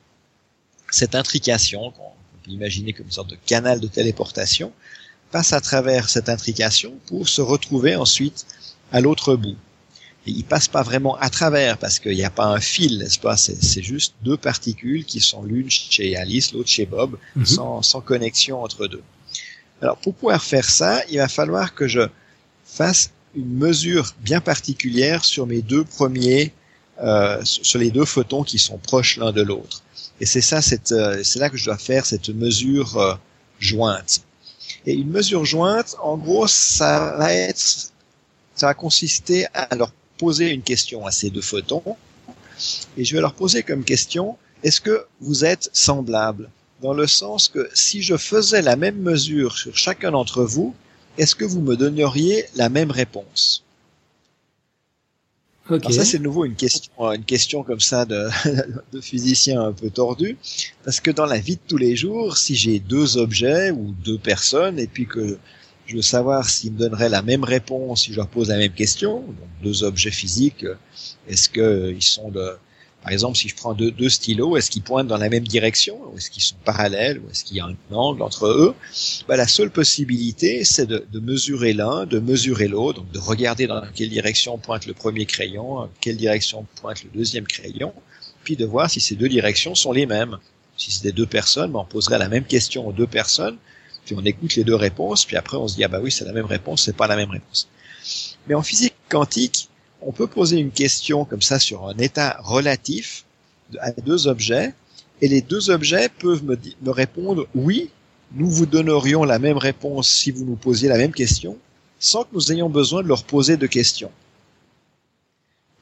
cette intrication qu'on peut imaginer comme une sorte de canal de téléportation passe à travers cette intrication pour se retrouver ensuite à l'autre bout. Et il passe pas vraiment à travers parce qu'il n'y a pas un fil, n'est-ce pas? C'est juste deux particules qui sont l'une chez Alice, l'autre chez Bob, mm -hmm. sans, sans connexion entre deux. Alors pour pouvoir faire ça, il va falloir que je fasse une mesure bien particulière sur mes deux premiers, euh, sur les deux photons qui sont proches l'un de l'autre. Et c'est ça, c'est là que je dois faire cette mesure euh, jointe. Et une mesure jointe, en gros, ça va être, ça va consister à leur poser une question à ces deux photons. Et je vais leur poser comme question, est-ce que vous êtes semblables? Dans le sens que si je faisais la même mesure sur chacun d'entre vous, est-ce que vous me donneriez la même réponse? Alors ça, c'est de nouveau une question, une question comme ça de, [laughs] de physicien un peu tordu, parce que dans la vie de tous les jours, si j'ai deux objets ou deux personnes, et puis que je veux savoir s'ils me donneraient la même réponse si je leur pose la même question, donc deux objets physiques, est-ce qu'ils sont de, par exemple, si je prends deux, stylos, est-ce qu'ils pointent dans la même direction, ou est-ce qu'ils sont parallèles, ou est-ce qu'il y a un angle entre eux? Ben, La seule possibilité, c'est de, mesurer l'un, de mesurer l'autre, donc de regarder dans quelle direction pointe le premier crayon, quelle direction pointe le deuxième crayon, puis de voir si ces deux directions sont les mêmes. Si c'était deux personnes, ben, on poserait la même question aux deux personnes, puis on écoute les deux réponses, puis après on se dit ah bah oui c'est la même réponse, c'est pas la même réponse. Mais en physique quantique, on peut poser une question comme ça sur un état relatif à deux objets, et les deux objets peuvent me, répondre oui, nous vous donnerions la même réponse si vous nous posiez la même question, sans que nous ayons besoin de leur poser de questions.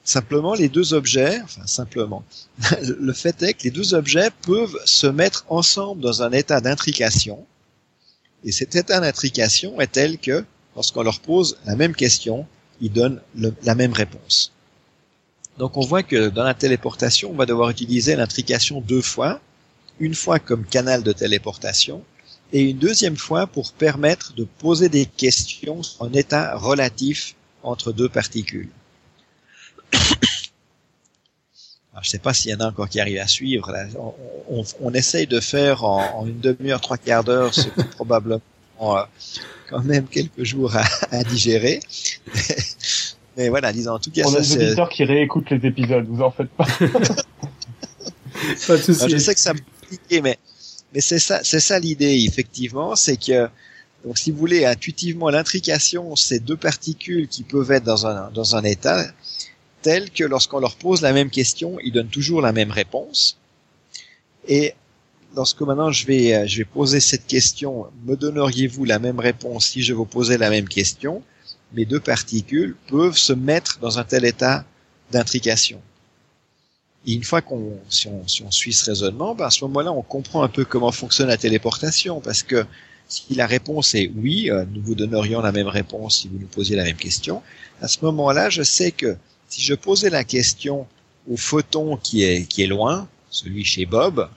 Simplement, les deux objets, enfin simplement, [laughs] le fait est que les deux objets peuvent se mettre ensemble dans un état d'intrication, et cet état d'intrication est tel que, lorsqu'on leur pose la même question, ils donnent le, la même réponse. Donc on voit que dans la téléportation, on va devoir utiliser l'intrication deux fois, une fois comme canal de téléportation, et une deuxième fois pour permettre de poser des questions un état relatif entre deux particules. [coughs] Je ne sais pas s'il y en a encore qui arrivent à suivre. Là. On, on, on, essaye de faire en, en une demi-heure, trois quarts d'heure ce que probablement euh, quand même quelques jours à, à digérer. [laughs] Mais voilà, disons en tout cas, On a ça, des auditeurs qui réécoutent les épisodes, vous en faites pas. [laughs] Pas de souci. Alors, je sais que ça me compliqué, mais mais c'est ça, c'est ça l'idée effectivement, c'est que donc si vous voulez intuitivement l'intrication, c'est deux particules qui peuvent être dans un dans un état tel que lorsqu'on leur pose la même question, ils donnent toujours la même réponse. Et lorsque maintenant je vais euh, je vais poser cette question, me donneriez-vous la même réponse si je vous posais la même question? Mes deux particules peuvent se mettre dans un tel état d'intrication. Et une fois qu'on, si on, si on suit ce raisonnement, ben à ce moment-là, on comprend un peu comment fonctionne la téléportation, parce que si la réponse est oui, euh, nous vous donnerions la même réponse si vous nous posiez la même question. À ce moment-là, je sais que si je posais la question au photon qui est qui est loin, celui chez Bob,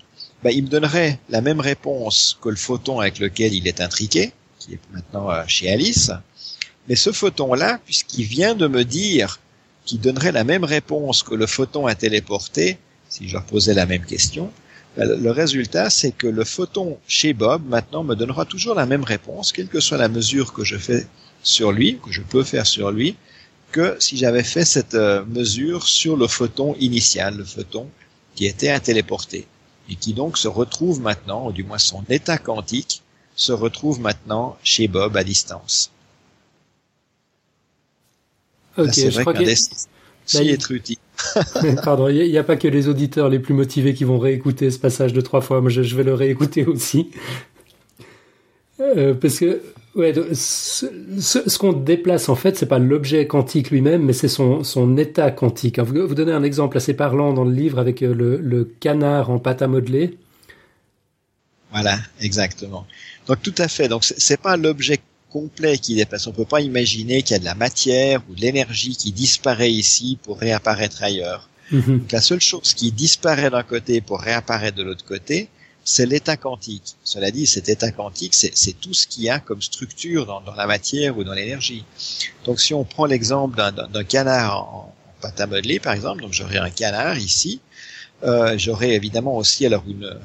ben, il me donnerait la même réponse que le photon avec lequel il est intriqué, qui est maintenant euh, chez Alice. Mais ce photon-là, puisqu'il vient de me dire qui donnerait la même réponse que le photon a téléporté, si je leur posais la même question, ben, le résultat, c'est que le photon chez Bob, maintenant, me donnera toujours la même réponse, quelle que soit la mesure que je fais sur lui, que je peux faire sur lui, que si j'avais fait cette euh, mesure sur le photon initial, le photon qui était à téléporter, et qui donc se retrouve maintenant, ou du moins son état quantique, se retrouve maintenant chez Bob à distance. Là, ok, c'est je vrai crois qu'un dessin Là, il- être utile. [laughs] Pardon, il n'y a, pas que les auditeurs les plus motivés qui vont réécouter ce passage de trois fois. Moi, je, je vais le réécouter [laughs] aussi. Euh, parce que ouais, ce, ce- ce qu'on déplace, en fait, c'est pas l'objet quantique lui-même, mais c'est son, son état quantique. Vous, vous donnez un exemple assez parlant dans le livre avec euh, le, le canard en pâte à modeler. Voilà, exactement. Donc tout à fait. Donc c'est- pas l'objet complet qui dépasse. On peut pas imaginer qu'il y a de la matière ou de l'énergie qui disparaît ici pour réapparaître ailleurs. Mhm. Donc la seule chose qui disparaît d'un côté pour réapparaître de l'autre côté, c'est l'état quantique. Cela dit, cet état quantique, c'est tout ce qu'il y a comme structure dans, dans la matière ou dans l'énergie. Donc si on prend l'exemple d'un- canard en, en pâte à modeler, par exemple, donc j'aurais un canard ici, euh, j'aurais évidemment aussi alors une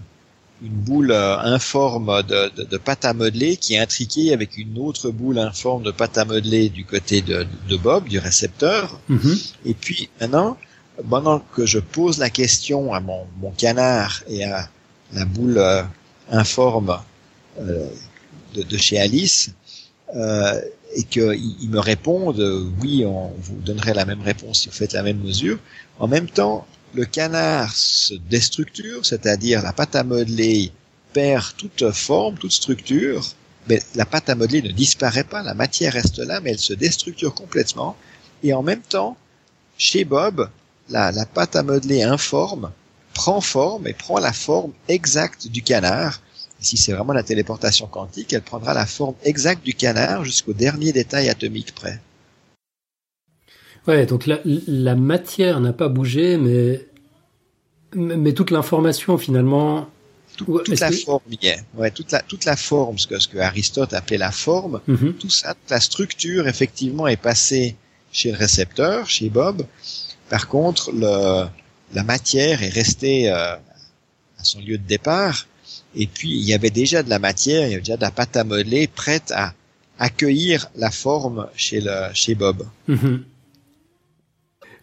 une boule euh, informe de, de, de pâte à modeler qui est intriquée avec une autre boule informe de pâte à modeler du côté de, de Bob, du récepteur. Mhm. Et puis maintenant, pendant que je pose la question à mon, mon canard et à la boule euh, informe euh, de, chez Alice, euh, et qu'ils ils me répondent oui, on vous donnerait la même réponse si vous faites la même mesure. En même temps, le canard se déstructure, c'est-à-dire la pâte à modeler perd toute forme, toute structure, mais la pâte à modeler ne disparaît pas, la matière reste là, mais elle se déstructure complètement. Et en même temps, chez Bob, la pâte à modeler informe prend forme et prend la forme exacte du canard. Si c'est vraiment la téléportation quantique, elle prendra la forme exacte du canard jusqu'au dernier détail atomique près. Ouais, donc la, la matière n'a pas bougé, mais, mais toute l'information finalement. Tout- Ouais, toute la que- forme y est. Ouais, toute la, toute la forme, ce que, ce que Aristote appelait la forme, Mhm. tout ça, toute la structure effectivement est passée chez le récepteur, chez Bob. Par contre, le, la matière est restée euh, à son lieu de départ. Et puis, il y avait déjà de la matière, il y avait déjà de la pâte à modeler prête à accueillir la forme chez, le, chez Bob. Mhm.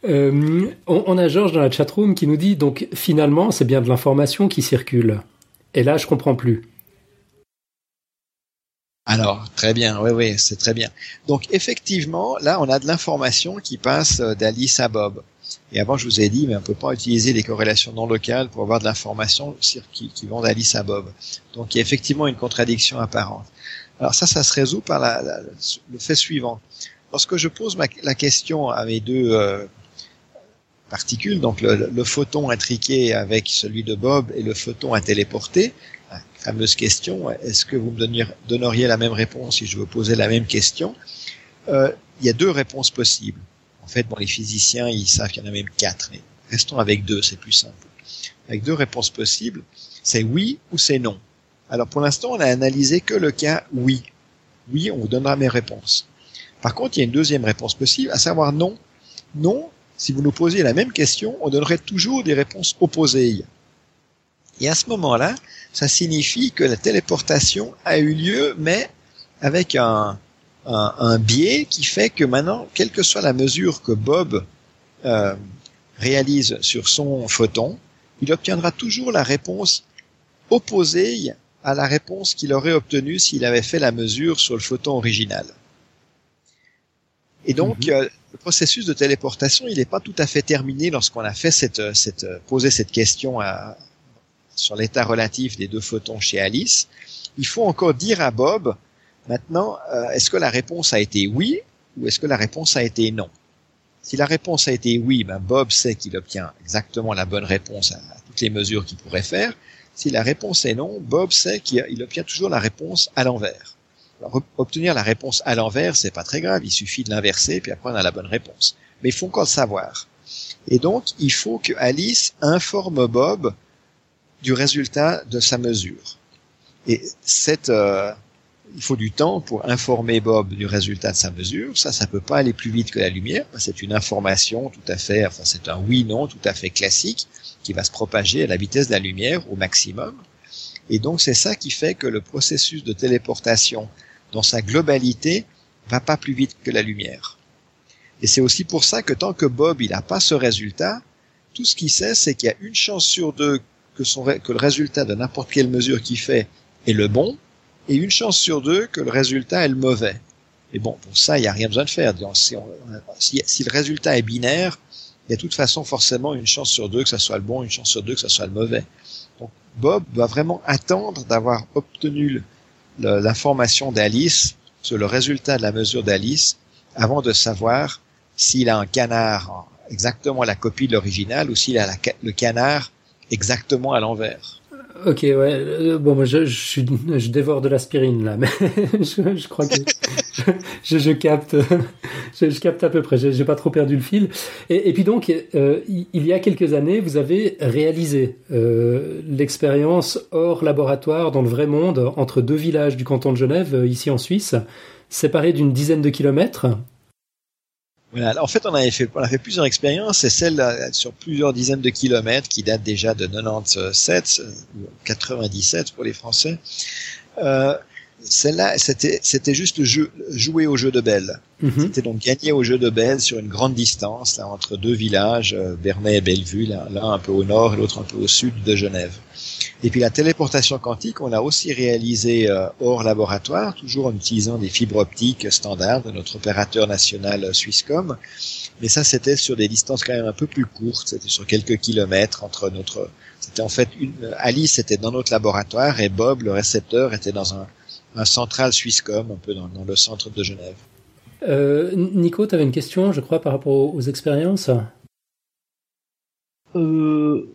Euh, on, on a Georges dans la chatroom qui nous dit donc finalement c'est bien de l'information qui circule. Et là je comprends plus. Alors, très bien, oui, oui, c'est très bien. Donc, effectivement, là, on a de l'information qui passe euh, d'Alice à Bob. Et avant, je vous ai dit, mais on peut pas utiliser les corrélations non locales pour avoir de l'information qui, qui vont d'Alice à Bob. Donc, il y a effectivement une contradiction apparente. Alors ça, ça se résout par la- la- le fait suivant. Lorsque je pose ma- la question à mes deux euh, particules, donc le, le photon intriqué avec celui de Bob et le photon à téléporter, fameuse question, est-ce que vous me donneriez la même réponse si je vous posais la même question Euh, Il y a deux réponses possibles. En fait, bon, les physiciens, ils savent qu'il y en a même quatre, restons avec deux, c'est plus simple. Avec deux réponses possibles, c'est oui ou c'est non. Alors pour l'instant, on a analysé que le cas oui. Oui, on vous donnera mes réponses. Par contre, il y a une deuxième réponse possible, à savoir non. Non, si vous nous posiez la même question, on donnerait toujours des réponses opposées. Et à ce moment-là, ça signifie que la téléportation a eu lieu, mais avec un, un, biais qui fait que maintenant, quelle que soit la mesure que Bob euh, réalise sur son photon, il obtiendra toujours la réponse opposée à la réponse qu'il aurait obtenue s'il avait fait la mesure sur le photon original. Et donc, mhm. euh, le processus de téléportation, il n'est pas tout à fait terminé lorsqu'on a fait cette, cette, posé cette question à, sur l'état relatif des deux photons chez Alice. Il faut encore dire à Bob, maintenant, euh, est-ce que la réponse a été oui ou est-ce que la réponse a été non? Si la réponse a été oui, ben Bob sait qu'il obtient exactement la bonne réponse à, toutes les mesures qu'il pourrait faire. Si la réponse est non, Bob sait qu'il obtient toujours la réponse à l'envers. obtenir la réponse à l'envers, c'est pas très grave, il suffit de l'inverser puis après on a la bonne réponse. Mais il faut encore le savoir. Et donc, il faut que Alice informe Bob du résultat de sa mesure. Et cette, euh, il faut du temps pour informer Bob du résultat de sa mesure. Ça, ça peut pas aller plus vite que la lumière. C'est une information tout à fait, enfin, c'est un oui/non tout à fait classique qui va se propager à la vitesse de la lumière au maximum. Et donc, c'est ça qui fait que le processus de téléportation, dans sa globalité, va pas plus vite que la lumière. Et c'est aussi pour ça que tant que Bob, il n'a pas ce résultat, tout ce qu'il sait, c'est qu'il y a une chance sur deux que le résultat de n'importe quelle mesure qu'il fait est le bon, et une chance sur deux que le résultat est le mauvais. Et bon, pour ça, il n'y a rien besoin de faire. Si, le résultat est binaire, il y a de toute façon forcément une chance sur deux que ça soit le bon, une chance sur deux que ça soit le mauvais. Donc Bob doit vraiment attendre d'avoir obtenu l'information d'Alice sur le résultat de la mesure d'Alice avant de savoir s'il a un canard exactement la copie de l'original ou s'il a le canard exactement à l'envers. Ok, ouais. Euh, bon, je, je, je dévore de l'aspirine là, mais [laughs] je, je, crois que je, je, capte, je, capte à peu près. J'ai pas trop perdu le fil. Et, et puis donc, euh, il y a quelques années, vous avez réalisé euh, l'expérience hors laboratoire dans le vrai monde entre deux villages du canton de Genève, ici en Suisse, séparés d'une dizaine de kilomètres. En fait, on a fait plusieurs expériences, et celle sur plusieurs dizaines de kilomètres qui date déjà de 97 ou 97 pour les Français. Euh, celle-là, c'était, c'était juste jeu, jouer au jeu de Belle. Mhm. C'était donc gagner au jeu de Belle sur une grande distance, là, entre deux villages, euh, Bernay et Bellevue, l'un un peu au nord et l'autre un peu au sud de Genève. Et puis la téléportation quantique, on l'a aussi réalisé euh, hors laboratoire, toujours en utilisant des fibres optiques standards de notre opérateur national euh, Swisscom. Mais ça, c'était sur des distances quand même un peu plus courtes. C'était sur quelques kilomètres entre notre. C'était en fait une. Alice était dans notre laboratoire et Bob, le récepteur, était dans un, un central Swisscom, un peu dans, dans le centre de Genève. Euh, Nico, tu avais une question, je crois, par rapport aux, aux expériences? Euh,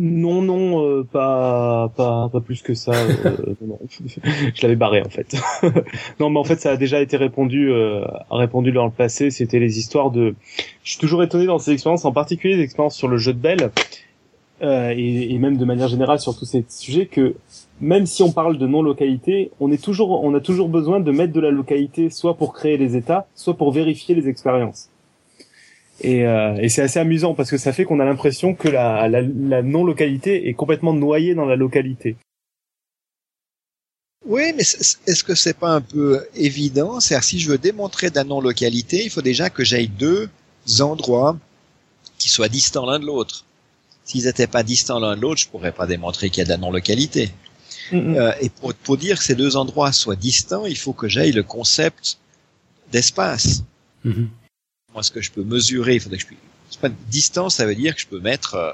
non, non, euh, pas, pas, pas plus que ça. Euh, [laughs] non, [laughs] je l'avais barré en fait. [laughs] non, mais en fait, ça a déjà été répondu, euh, répondu dans le passé. C'était les histoires de. Je suis toujours étonné dans ces expériences, en particulier les expériences sur le jeu de Belle, euh, et, et, même de manière générale sur tous ces sujets, que même si on parle de non-localité, on est toujours, on a toujours besoin de mettre de la localité, soit pour créer les états, soit pour vérifier les expériences. Et, euh, et c'est assez amusant parce que ça fait qu'on a l'impression que la, la, la non-localité est complètement noyée dans la localité. Oui, mais est-ce que c'est pas un peu évident? C'est-à-dire, si je veux démontrer de la non-localité, il faut déjà que j'aille deux endroits qui soient distants l'un de l'autre. S'ils n'étaient pas distants l'un de l'autre, je pourrais pas démontrer qu'il y a de la non-localité. Euh, et pour, pour, dire que ces deux endroits soient distants, il faut que j'aille le concept d'espace. Mm-hmm est-ce que je peux mesurer Il faudrait que je puisse. Pas distance, ça veut dire que je peux mettre euh,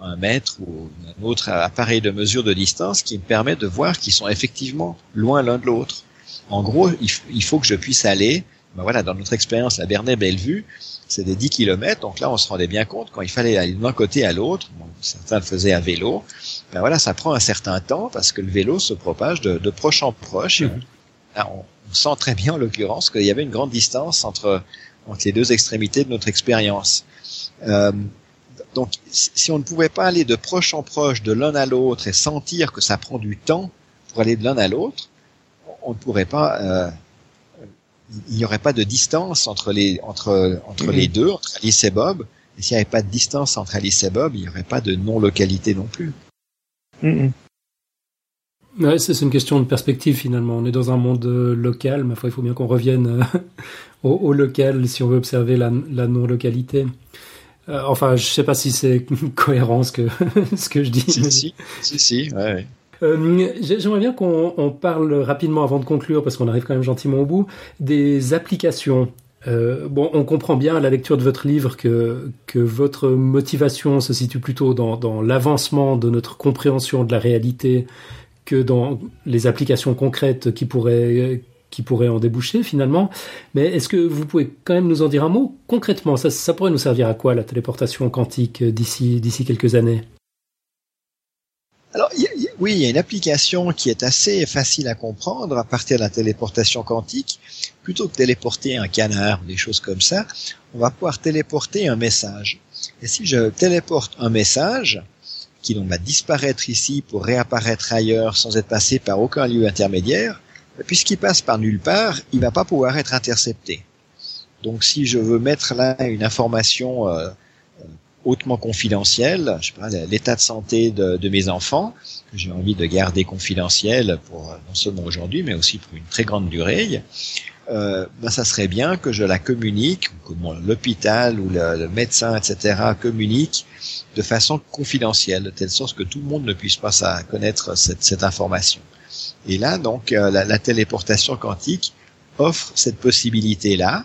un mètre ou un autre appareil de mesure de distance qui me permet de voir qu'ils sont effectivement loin l'un de l'autre. En gros, il, faut que je puisse aller. Ben voilà, dans notre expérience, la Bernay-Bellevue, c'est des 10 km. Donc là, on se rendait bien compte quand il fallait aller d'un côté à l'autre. certains le faisaient à vélo. Ben voilà, ça prend un certain temps parce que le vélo se propage de, proche en proche. Mmh. on, on, sent très bien, en l'occurrence, qu'il y avait une grande distance entre entre les deux extrémités de notre expérience. Euh, donc, si on ne pouvait pas aller de proche en proche, de l'un à l'autre, et sentir que ça prend du temps pour aller de l'un à l'autre, on ne pourrait pas. Euh, il n'y aurait pas de distance entre les entre entre les deux, entre Alice et Bob. Et s'il n'y avait pas de distance entre Alice et Bob, il n'y aurait pas de non-localité non plus. Ouais, c'est une question de perspective finalement. On est dans un monde euh, local, mais il faut bien qu'on revienne euh, [laughs] au, local si on veut observer la, non-localité. Euh, enfin, je sais pas si c'est [laughs] cohérent ce que, [laughs] ce que je dis. Si, si, si, si, ouais. J'aimerais bien qu'on parle rapidement avant de conclure, parce qu'on arrive quand même gentiment au bout, des applications. bon, on comprend bien à la lecture de votre livre que, votre motivation se situe plutôt dans, l'avancement de notre compréhension de la réalité que dans les applications concrètes qui pourraient qui pourraient en déboucher finalement. Mais est-ce que vous pouvez quand même nous en dire un mot concrètement? Ça, pourrait nous servir à quoi la téléportation quantique d'ici d'ici quelques années? Oui, il y a une application qui est assez facile à comprendre à partir de la téléportation quantique. Plutôt que téléporter un canard ou des choses comme ça, on va pouvoir téléporter un message. Et si je téléporte un message, qui donc va disparaître ici pour réapparaître ailleurs sans être passé par aucun lieu intermédiaire, puisqu'il passe par nulle part, il va pas pouvoir être intercepté. Donc si je veux mettre là une information euh, hautement confidentielle, je sais pas, l'état de santé de, de, mes enfants, que j'ai envie de garder confidentiel pour euh, non seulement aujourd'hui, mais aussi pour une très grande durée, euh, ben ça serait bien que je la communique, que l'hôpital ou le, le, médecin, etc., communique de façon confidentielle, de telle sorte que tout le monde ne puisse pas connaître cette, cette information. Et là, donc, euh, la, la, téléportation quantique offre cette possibilité-là,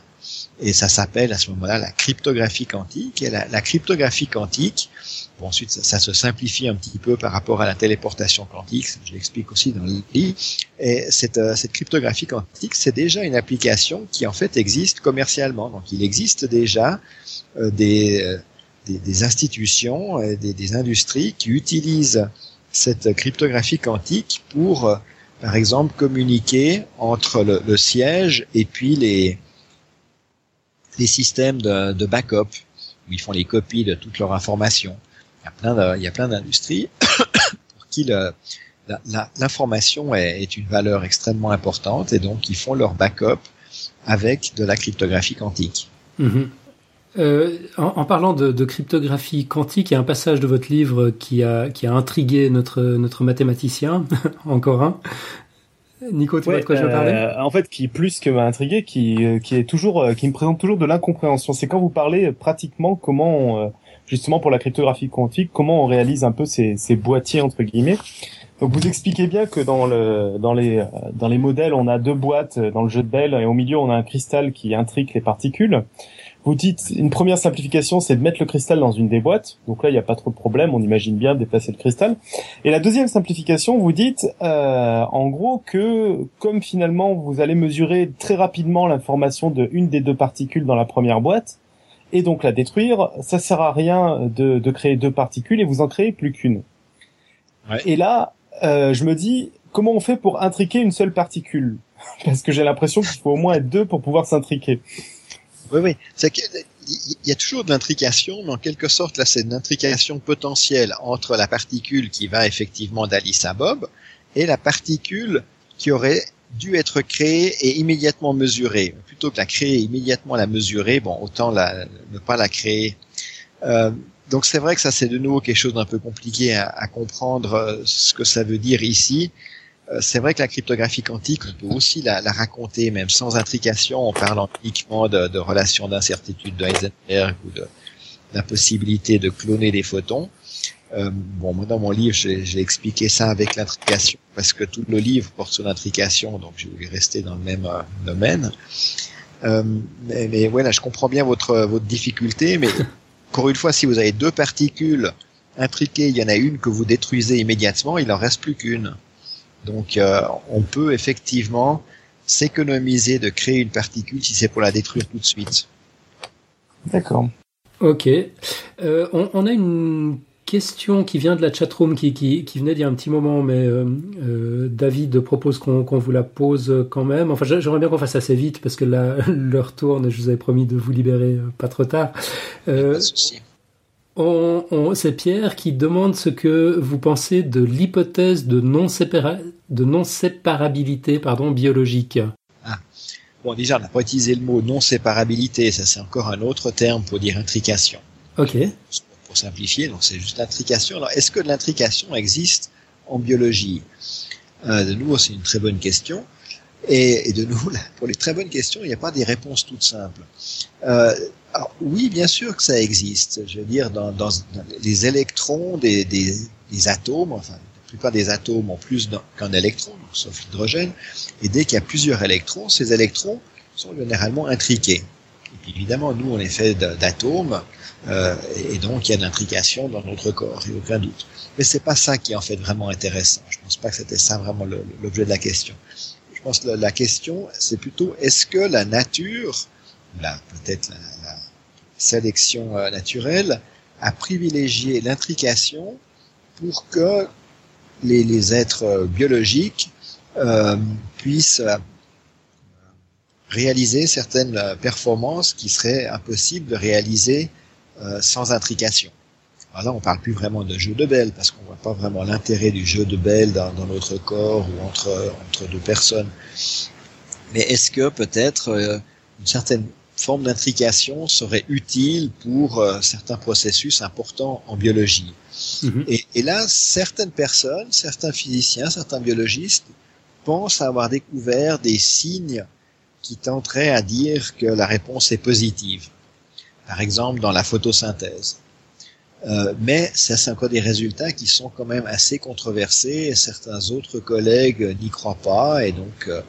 et ça s'appelle à ce moment-là la cryptographie quantique. Et la, la cryptographie quantique, bon, ensuite ça, ça, se simplifie un petit peu par rapport à la téléportation quantique, je l'explique aussi dans le livre. Et cette, euh, cette cryptographie quantique, c'est déjà une application qui en fait existe commercialement. Donc il existe déjà euh, des, des, institutions, et des, des, industries qui utilisent cette cryptographie quantique pour, euh, par exemple, communiquer entre le, le, siège et puis les, les systèmes de, de, backup, où ils font les copies de toutes leurs informations. Il y a plein d'industries [coughs] pour qui l'information est, une valeur extrêmement importante et donc ils font leur backup avec de la cryptographie quantique. Mm-hmm. Euh, en, parlant de, cryptographie quantique, il y a un passage de votre livre qui a, intrigué notre mathématicien, [laughs] encore un. Nico, tu vois de quoi je veux parler euh, En fait, qui plus que m'a intrigué, qui, euh, qui est toujours, qui me présente toujours de l'incompréhension. C'est quand vous parlez pratiquement comment, justement pour la cryptographie quantique, comment on réalise un peu ces, ces boîtiers entre guillemets. Donc vous expliquez bien que dans le dans les dans les modèles, on a deux boîtes dans le jeu de Bell et au milieu on a un cristal qui intrigue les particules. Vous dites une première simplification, c'est de mettre le cristal dans une des boîtes. Donc là, il n'y a pas trop de problème. On imagine bien déplacer le cristal. Et la deuxième simplification, vous dites euh, en gros que comme finalement vous allez mesurer très rapidement l'information de une des deux particules dans la première boîte et donc la détruire, ça sert à rien de, de créer deux particules et vous en créez plus qu'une. Ouais. Et là, euh, je me dis comment on fait pour intriquer une seule particule? [laughs] Parce que j'ai l'impression qu'il faut au moins être deux pour pouvoir s'intriquer. Oui, oui. Il y a toujours de l'intrication, mais en quelque sorte, là, c'est une intrication potentielle entre la particule qui va effectivement d'Alice à Bob et la particule qui aurait dû être créée et immédiatement mesurée. Plutôt que la créer et immédiatement la mesurer, bon, autant la, ne pas la créer. Euh, donc c'est vrai que ça, c'est de nouveau quelque chose d'un peu compliqué à, à, comprendre euh, ce que ça veut dire ici. Euh, c'est vrai que la cryptographie quantique, on peut aussi la, la raconter, même sans intrication, en parlant uniquement de, de relations d'incertitude de Heisenberg ou de l'impossibilité de cloner des photons. Euh, bon, moi dans mon livre, j'ai expliqué ça avec l'intrication, parce que tout le livre porte sur l'intrication, donc je vais rester dans le même euh, domaine. Euh, mais, mais voilà, je comprends bien votre votre difficulté, mais encore une fois, si vous avez deux particules intriquées, il y en a une que vous détruisez immédiatement, il en reste plus qu'une. Donc euh, on peut effectivement s'économiser de créer une particule si c'est pour la détruire tout de suite. D'accord. Ok. Euh, on, on, a une question qui vient de la chatroom qui, qui, qui venait d'il y a un petit moment, mais euh, euh David propose qu'on vous la pose quand même. Enfin, j'aimerais bien qu'on fasse assez vite parce que là, [laughs] l'heure tourne et je vous avais promis de vous libérer pas trop tard. Euh, pas de souci on, on, c'est Pierre qui demande ce que vous pensez de l'hypothèse de non-séparabilité pardon, biologique. Ah. Bon, déjà, on n'a pas utilisé le mot non-séparabilité, ça c'est encore un autre terme pour dire intrication. Ok. Pour simplifier, donc c'est juste l'intrication. Alors, est-ce que l'intrication existe en biologie? Euh, de nouveau, c'est une très bonne question. Et, et, de nouveau, [laughs] pour les très bonnes questions, il n'y a pas des réponses toutes simples. Euh, alors, oui, bien sûr que ça existe. Je veux dire, dans, dans, dans les électrons des, des, des, atomes, enfin, la plupart des atomes ont plus qu'un électron, sauf l'hydrogène. Et dès qu'il y a plusieurs électrons, ces électrons sont généralement intriqués. Et évidemment, nous, on est fait d'atomes, euh, et donc il y a de l'intrication dans notre corps, il n'y a aucun doute. Mais c'est pas ça qui est en fait vraiment intéressant. Je pense pas que c'était ça vraiment l'objet de la question. Je pense que la question, c'est plutôt est-ce que la nature, peut-être la, la, sélection euh, naturelle, a privilégié l'intrication pour que les, les êtres euh, biologiques euh, puissent euh, réaliser certaines performances qui seraient impossibles de réaliser euh, sans intrication. Alors là, on parle plus vraiment de jeu de belle parce qu'on voit pas vraiment l'intérêt du jeu de belle dans, dans, notre corps ou entre entre deux personnes. Mais est-ce que peut-être euh, une certaine forme d'intrication serait utile pour euh, certains processus importants en biologie mm-hmm. et, et, là, certaines personnes, certains physiciens, certains biologistes pensent avoir découvert des signes qui tenteraient à dire que la réponse est positive par exemple dans la photosynthèse. Euh, mais ça, c'est encore des résultats qui sont quand même assez controversés. Et certains autres collègues n'y croient pas, et donc euh,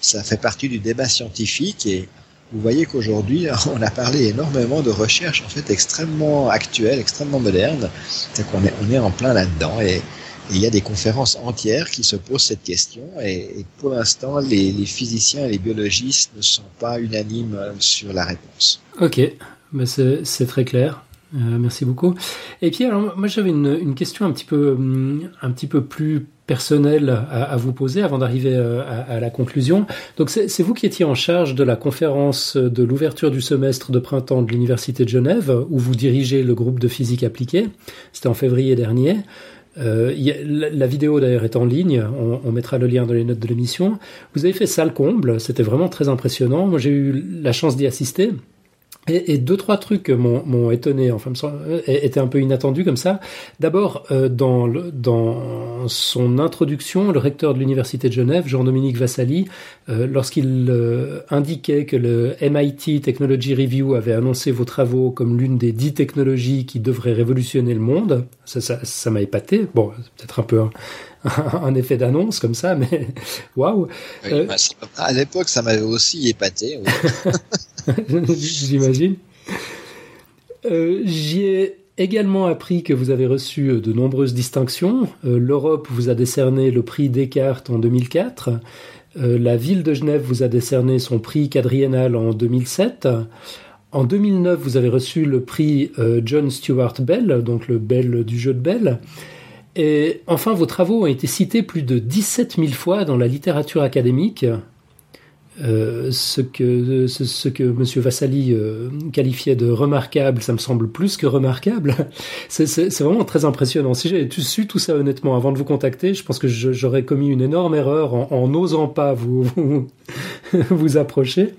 ça fait partie du débat scientifique. Et vous voyez qu'aujourd'hui, [laughs] on a parlé énormément de recherches en fait extrêmement actuelles, extrêmement modernes. C'est qu'on est, on est en plein là-dedans, et, il y a des conférences entières qui se posent cette question. Et, pour l'instant, les, les physiciens et les biologistes ne sont pas unanimes sur la réponse. Ok, ben c'est très clair. Euh, merci beaucoup. Et puis alors moi j'avais une, question un petit peu hum, un petit peu plus personnelle à, vous poser avant d'arriver euh, à, la conclusion. Donc c'est vous qui étiez en charge de la conférence de l'ouverture du semestre de printemps de l'université de Genève où vous dirigez le groupe de physique appliquée. C'était en février dernier. Euh, la, vidéo d'ailleurs est en ligne, on, on, mettra le lien dans les notes de l'émission. Vous avez fait salle comble, c'était vraiment très impressionnant. Moi j'ai eu la chance d'y assister. Et, et, deux trois trucs m'ont étonné, enfin étaient un peu inattendus comme ça. D'abord, euh, dans, le, dans son introduction, le recteur de l'université de Genève, Jean-Dominique Vassali, euh, lorsqu'il euh, indiquait que le MIT Technology Review avait annoncé vos travaux comme l'une des dix technologies qui devraient révolutionner le monde, ça m'a ça, ça épaté. Bon, peut-être un peu un, un effet d'annonce comme ça, mais [laughs] waouh. Oui, euh, à l'époque, ça m'avait aussi épaté. Oui. [laughs] [laughs] J'imagine. Euh, J'y ai également appris que vous avez reçu euh, de nombreuses distinctions. Euh, L'Europe vous a décerné le prix Descartes en 2004. Euh, la ville de Genève vous a décerné son prix quadriennal en 2007. En 2009, vous avez reçu le prix John Stuart Bell, donc le Bell du jeu de Bell. Et enfin, vos travaux ont été cités plus de 17 000 fois dans la littérature académique, euh, ce, que, ce, que M. Vassali euh, qualifiait de remarquable, ça me semble plus que remarquable. [laughs] C'est vraiment très impressionnant. Si j'avais su tout ça honnêtement avant de vous contacter, je pense que j'aurais commis une énorme erreur en n'osant pas vous, [laughs] vous, vous approcher.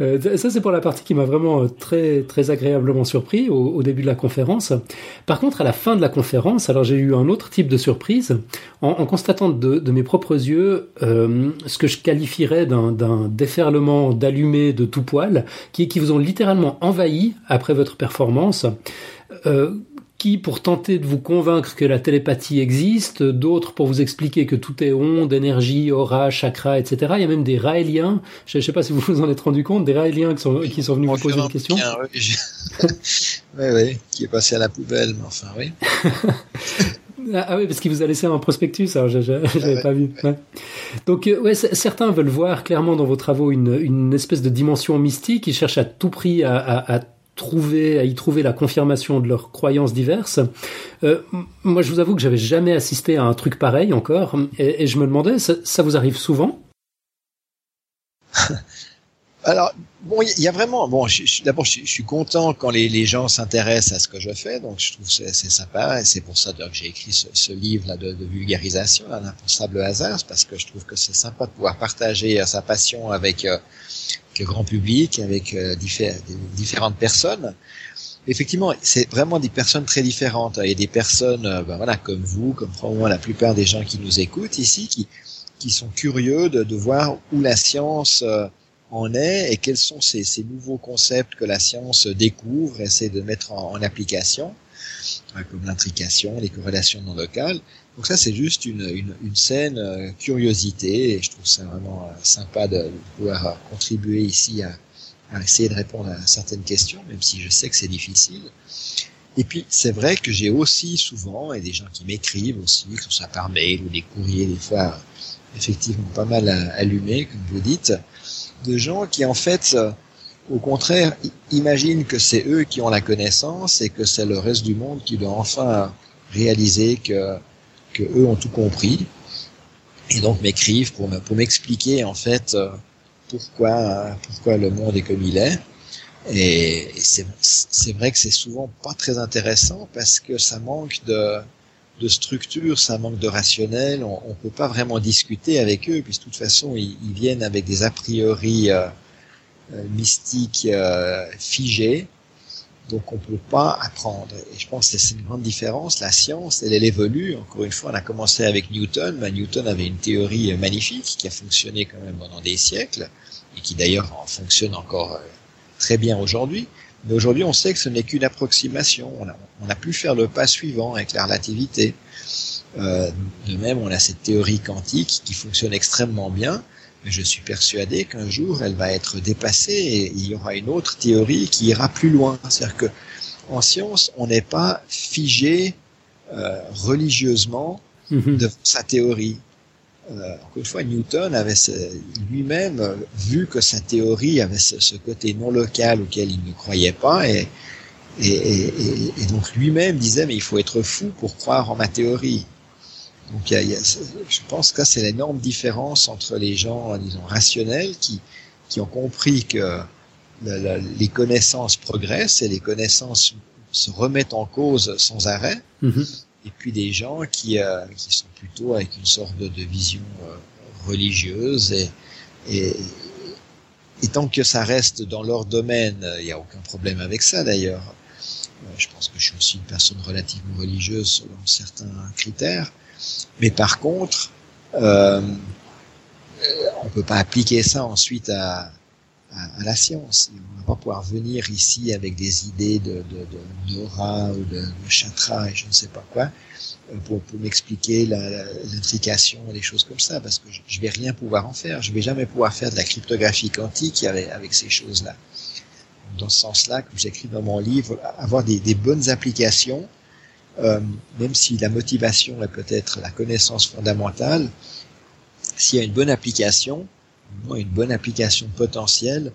Euh, ça, c'est pour la partie qui m'a vraiment euh, très, très agréablement surpris au, au, début de la conférence. Par contre, à la fin de la conférence, alors j'ai eu un autre type de surprise en, en constatant de, de, mes propres yeux euh, ce que je qualifierais d'un déferlement d'allumés de tout poil qui, qui vous ont littéralement envahi après votre performance. Euh, qui pour tenter de vous convaincre que la télépathie existe, d'autres pour vous expliquer que tout est onde, énergie, aura, chakra, etc. Il y a même des raéliens, je ne sais pas si vous vous en êtes rendu compte, des raéliens qui sont, qui sont venus vous poser une question. Bien, oui. oui, qui est passé à la poubelle, mais enfin, oui. [laughs] Ah oui, parce qu'il vous a laissé un prospectus, alors je n'avais ah ouais, pas vu. Ouais. Donc, euh, ouais, certains veulent voir clairement dans vos travaux une, une espèce de dimension mystique. Ils cherchent à tout prix à, à, à trouver, à y trouver la confirmation de leurs croyances diverses. Euh, moi, je vous avoue que j'avais jamais assisté à un truc pareil encore, et, et je me demandais, ça, ça vous arrive souvent? [laughs] Alors, bon, il y a vraiment, bon, d'abord, je, je, suis content quand les, les gens s'intéressent à ce que je fais, donc je trouve c'est c'est sympa, et c'est pour ça que j'ai écrit ce, ce livre-là de, de, vulgarisation, un impensable hasard, parce que je trouve que c'est sympa de pouvoir partager sa passion avec euh, le grand public, avec euh, diffé différentes personnes. Effectivement, c'est vraiment des personnes très différentes. Il des personnes, euh, ben voilà, comme vous, comme probablement la plupart des gens qui nous écoutent ici, qui sont curieux de, voir où la science euh, en est et quels sont ces, nouveaux concepts que la science découvre, essaie de mettre en, en application, comme l'intrication, les corrélations non locales. Donc ça, c'est juste une, une, une scène euh, curiosité et je trouve ça vraiment euh, sympa de, pouvoir euh, contribuer ici à, à, essayer de répondre à certaines questions, même si je sais que c'est difficile. Et puis, c'est vrai que j'ai aussi souvent, et des gens qui m'écrivent aussi, que ce soit par mail ou des courriers, des fois, effectivement pas mal allumés, comme vous dites, de gens qui, en fait, au contraire, imaginent que c'est eux qui ont la connaissance et que c'est le reste du monde qui doit enfin réaliser que, eux ont tout compris. Et donc m'écrivent pour, m'expliquer, en fait, pourquoi, pourquoi le monde est comme il est. Et, c'est vrai que c'est souvent pas très intéressant parce que ça manque de, de structure, ça manque de rationnel. On, on peut pas vraiment discuter avec eux, puisque de toute façon ils, viennent avec des a priori euh, euh, mystiques euh, figés. Donc on peut pas apprendre. Et je pense que c'est une grande différence. La science, elle, elle évolue. Encore une fois, on a commencé avec Newton. Ben, Newton avait une théorie magnifique qui a fonctionné quand même pendant des siècles et qui d'ailleurs fonctionne encore euh, très bien aujourd'hui. Mais aujourd'hui, on sait que ce n'est qu'une approximation. On a, on a, pu faire le pas suivant avec la relativité. Euh, de même, on a cette théorie quantique qui fonctionne extrêmement bien, mais je suis persuadé qu'un jour, elle va être dépassée et il y aura une autre théorie qui ira plus loin. C'est-à-dire que en science, on n'est pas figé euh, religieusement mm-hmm. de sa théorie. Euh, encore une fois, Newton avait lui-même vu que sa théorie avait ce, ce, côté non local auquel il ne croyait pas, et, et, et, et donc lui-même disait mais il faut être fou pour croire en ma théorie. Donc il y a, y a, je pense que c'est l'énorme différence entre les gens, disons, rationnels qui, qui ont compris que la, la, les connaissances progressent et les connaissances se remettent en cause sans arrêt. Mm -hmm et puis des gens qui, euh, qui sont plutôt avec une sorte de, de vision euh, religieuse et, et, et, tant que ça reste dans leur domaine, il n'y a aucun problème avec ça d'ailleurs. Euh, je pense que je suis aussi une personne relativement religieuse selon certains critères, mais par contre, euh, on peut pas appliquer ça ensuite à, la science. On va pas pouvoir venir ici avec des idées de, de, d'aura ou de, de chatra et je ne sais pas quoi pour, pour m'expliquer l'intrication et des choses comme ça, parce que je, je vais rien pouvoir en faire. Je vais jamais pouvoir faire de la cryptographie quantique avec, ces choses-là. Dans ce sens-là, comme j'écris dans mon livre, avoir des bonnes applications, euh, même si la motivation est peut-être la connaissance fondamentale, s'il y a une bonne application, une bonne application potentielle,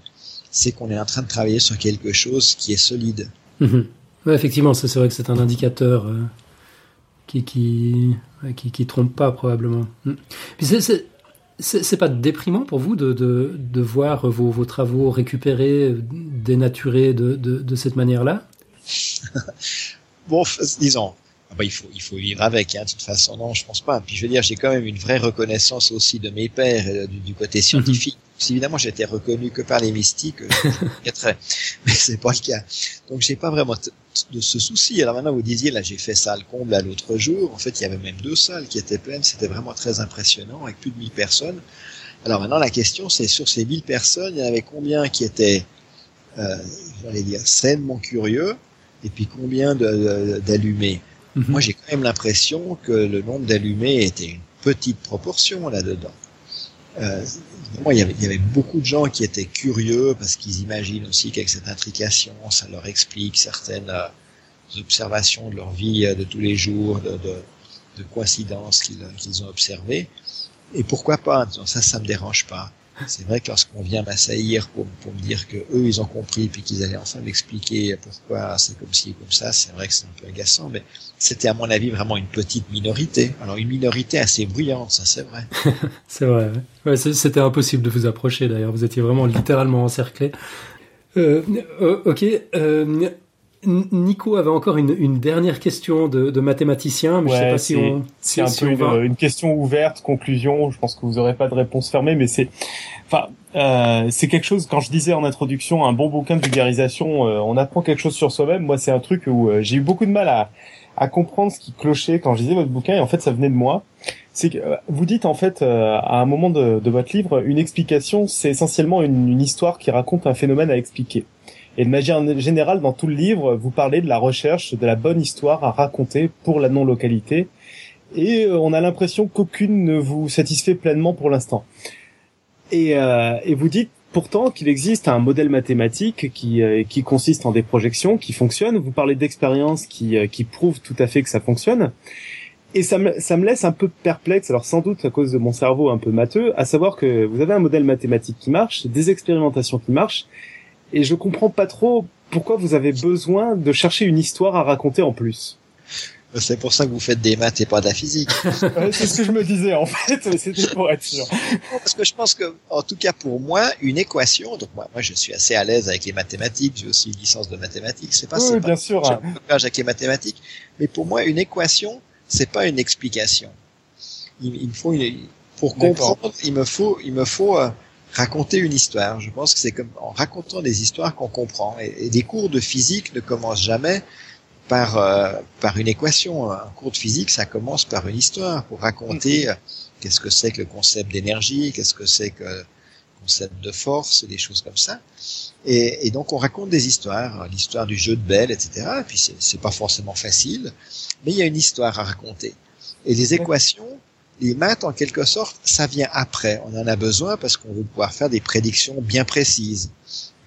c'est qu'on est en train de travailler sur quelque chose qui est solide. Mmh. Ouais, effectivement, c'est vrai que c'est un indicateur euh, qui, qui, qui, qui, trompe pas probablement. Mmh. Puis c'est, c'est pas déprimant pour vous de, de, de voir vos, vos, travaux récupérés, dénaturés de, de, de cette manière-là? [laughs] Bon, disons, ah bah, il faut il faut vivre avec hein, de toute façon. Non je pense pas. Puis je veux dire j'ai quand même une vraie reconnaissance aussi de mes pères euh, du, du, côté scientifique. Mm -hmm. évidemment j'étais reconnu que par les mystiques euh, [laughs] mais c'est pas le cas. Donc j'ai pas vraiment de ce souci. Alors maintenant vous disiez là j'ai fait salle comble à l'autre jour. En fait il y avait même deux salles qui étaient pleines. C'était vraiment très impressionnant avec plus de 1000 personnes. Alors maintenant la question c'est sur ces 1000 personnes il y en avait combien qui étaient euh, j'allais dire sainement curieux? Et puis combien d'allumés Mmh. Moi, j'ai quand même l'impression que le nombre d'allumés était une petite proportion là-dedans. Euh, moi, il y, avait, il y avait beaucoup de gens qui étaient curieux parce qu'ils imaginent aussi qu'avec cette intrication, ça leur explique certaines euh, observations de leur vie euh, de tous les jours, de, de, de coïncidences qu'ils qu'ils ont observées. Et pourquoi pas? Ça, ça me dérange pas c'est vrai que lorsqu'on vient m'assaillir pour, me dire que eux ils ont compris puis qu'ils allaient enfin m'expliquer pourquoi c'est comme ci comme ça, c'est vrai que c'est un peu agaçant, mais c'était à mon avis vraiment une petite minorité. Alors une minorité assez bruyante, ça c'est vrai. [laughs] c'est vrai. C'était impossible de vous approcher d'ailleurs. Vous étiez vraiment littéralement encerclé. Euh, euh ok. Euh, Nico avait encore une, une dernière question de, de, mathématicien, mais ouais, je sais pas si on. C'est un peu une, une, question ouverte, conclusion. Je pense que vous aurez pas de réponse fermée, mais c'est, enfin, euh, c'est quelque chose. Quand je disais en introduction, un bon bouquin de vulgarisation, euh, on apprend quelque chose sur soi-même. Moi, c'est un truc où euh, j'ai eu beaucoup de mal à, à comprendre ce qui clochait quand je lisais votre bouquin, et en fait, ça venait de moi. c'est que euh, vous dites en fait euh, à un moment de, de, votre livre, une explication, c'est essentiellement une, une, histoire qui raconte un phénomène à expliquer. Et de manière générale, dans tout le livre, vous parlez de la recherche de la bonne histoire à raconter pour la non-localité. Et euh, on a l'impression qu'aucune ne vous satisfait pleinement pour l'instant. Et, et vous dites pourtant qu'il existe un modèle mathématique qui, qui consiste en des projections qui fonctionnent. Vous parlez d'expériences qui, qui prouvent tout à fait que ça fonctionne. Et ça me, ça me laisse un peu perplexe, alors sans doute à cause de mon cerveau un peu matheux, à savoir que vous avez un modèle mathématique qui marche, des expérimentations qui marchent, et je comprends pas trop pourquoi vous avez besoin de chercher une histoire à raconter en plus. C'est pour ça que vous faites des maths et pas de la physique. [laughs] c'est ce que je me disais en fait, c'était pour être sûr. Parce que je pense que, en tout cas pour moi, une équation. Donc moi, moi je suis assez à l'aise avec les mathématiques. J'ai aussi une licence de mathématiques. C'est pas, oui, bien pas, sûr. J'ai un blocage avec les mathématiques. Mais pour moi, une équation, c'est pas une explication. Il, il me faut une, pour comprendre, il me faut, il me faut euh, raconter une histoire. Je pense que c'est comme en racontant des histoires qu'on comprend. Et, et, des cours de physique ne commencent jamais par euh, par une équation. Un cours de physique, ça commence par une histoire pour raconter euh, qu'est-ce que c'est que le concept d'énergie, qu'est-ce que c'est que le concept de force, des choses comme ça. Et, et donc on raconte des histoires, l'histoire du jeu de Belle, etc. Et puis c'est pas forcément facile mais il y a une histoire à raconter. Et les équations, les maths, en quelque sorte, ça vient après. On en a besoin parce qu'on veut pouvoir faire des prédictions bien précises.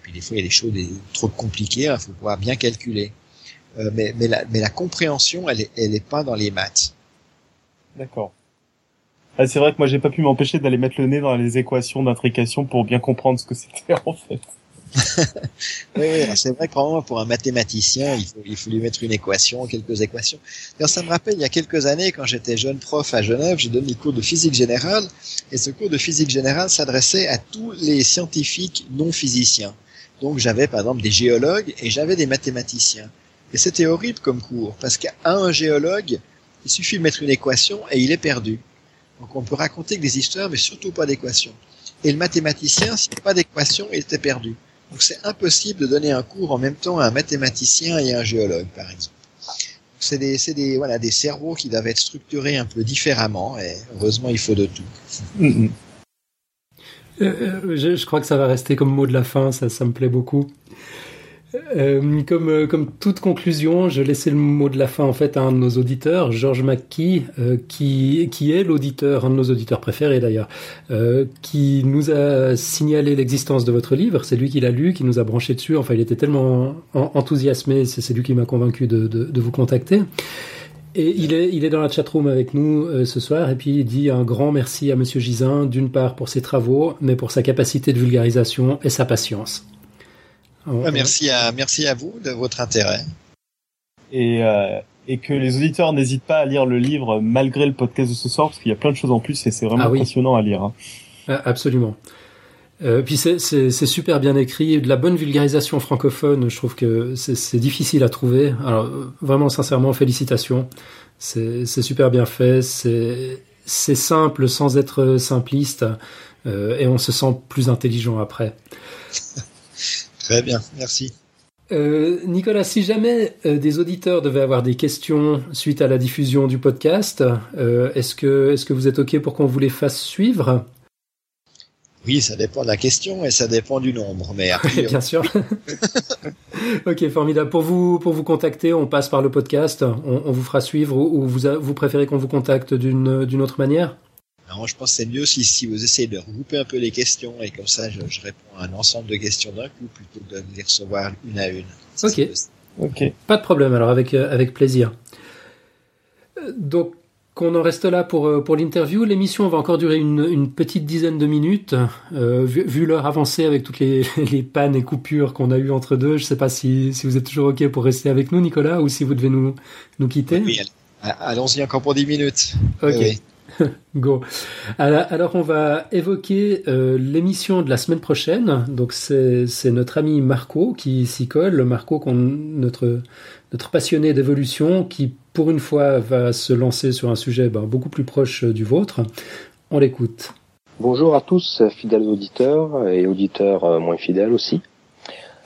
Puis des fois, il y a des choses trop compliquées, il hein, faut pouvoir bien calculer. Euh, mais, mais, la, mais la compréhension, elle est, elle est pas dans les maths. D'accord. Ah, c'est vrai que moi, j'ai pas pu m'empêcher d'aller mettre le nez dans les équations d'intrication pour bien comprendre ce que c'était [laughs] en fait. Oui, oui c'est vrai que pour un mathématicien, il faut, lui mettre une équation, quelques équations. Alors, ça me rappelle, il y a quelques années, quand j'étais jeune prof à Genève, j'ai donné le cours de physique générale, et ce cours de physique générale s'adressait à tous les scientifiques non physiciens. Donc j'avais par exemple des géologues et j'avais des mathématiciens. Et c'était horrible comme cours, parce qu'à un géologue, il suffit de mettre une équation et il est perdu. Donc on peut raconter des histoires, mais surtout pas d'équations. Et le mathématicien, s'il n'y a pas d'équation, il était perdu. Donc c'est impossible de donner un cours en même temps à un mathématicien et à un géologue, par exemple. C'est des, c'est des, voilà, des cerveaux qui doivent être structurés un peu différemment, et heureusement il faut de tout. Mm -hmm. euh, je, je, crois que ça va rester comme mot de la fin, ça, ça me plaît beaucoup. Euh, comme, euh, comme toute conclusion, je laissais le mot de la fin en fait à un de nos auditeurs, Georges McKee, euh, qui, est l'auditeur, un de nos auditeurs préférés d'ailleurs, qui nous a signalé l'existence de votre livre. C'est lui qui l'a lu, qui nous a branché dessus. Enfin, il était tellement enthousiasmé, c'est lui qui m'a convaincu de, vous contacter. Et il est, dans la chatroom avec nous ce soir et puis il dit un grand merci à Monsieur Gisin, d'une part pour ses travaux, mais pour sa capacité de vulgarisation et sa patience. Ouais, merci à merci à vous de votre intérêt. Et euh, et que les auditeurs n'hésitent pas à lire le livre malgré le podcast de ce soir parce qu'il y a plein de choses en plus et c'est vraiment ah oui. passionnant à lire. Hein. Absolument. Euh, puis c'est super bien écrit, de la bonne vulgarisation francophone. Je trouve que c'est difficile à trouver. Alors vraiment sincèrement félicitations. C'est super bien fait. C'est c'est simple sans être simpliste euh, et on se sent plus intelligent après. Très bien, merci. Euh, Nicolas, si jamais euh, des auditeurs devaient avoir des questions suite à la diffusion du podcast, euh, est-ce que, est que vous êtes OK pour qu'on vous les fasse suivre? Oui, ça dépend de la question et ça dépend du nombre. Mais [laughs] Bien sûr. [laughs] ok, formidable. Pour vous, pour vous contacter, on passe par le podcast, on, on vous fera suivre ou, ou vous, vous préférez qu'on vous contacte d'une autre manière? Non, je pense que c'est mieux si, si vous essayez de regrouper un peu les questions et comme ça je, je réponds à un ensemble de questions d'un coup plutôt que de les recevoir une à une. Ok. Ok. Pas de problème. Alors avec euh, avec plaisir. Donc qu'on en reste là pour pour l'interview. L'émission va encore durer une, une petite dizaine de minutes. Euh, vu, vu l'heure avancée avec toutes les, [laughs] les pannes et coupures qu'on a eues entre deux, je sais pas si, si vous êtes toujours ok pour rester avec nous, Nicolas, ou si vous devez nous nous quitter. Oui, allons-y encore pour dix minutes. Ok. Oui. [laughs] Go. Alors on va évoquer euh, l'émission de la semaine prochaine. Donc c'est notre ami Marco qui s'y colle. Marco, notre passionné d'évolution, qui pour une fois va se lancer sur un sujet ben, beaucoup plus proche du vôtre. On l'écoute. Bonjour à tous, fidèles auditeurs et auditeurs euh, moins fidèles aussi.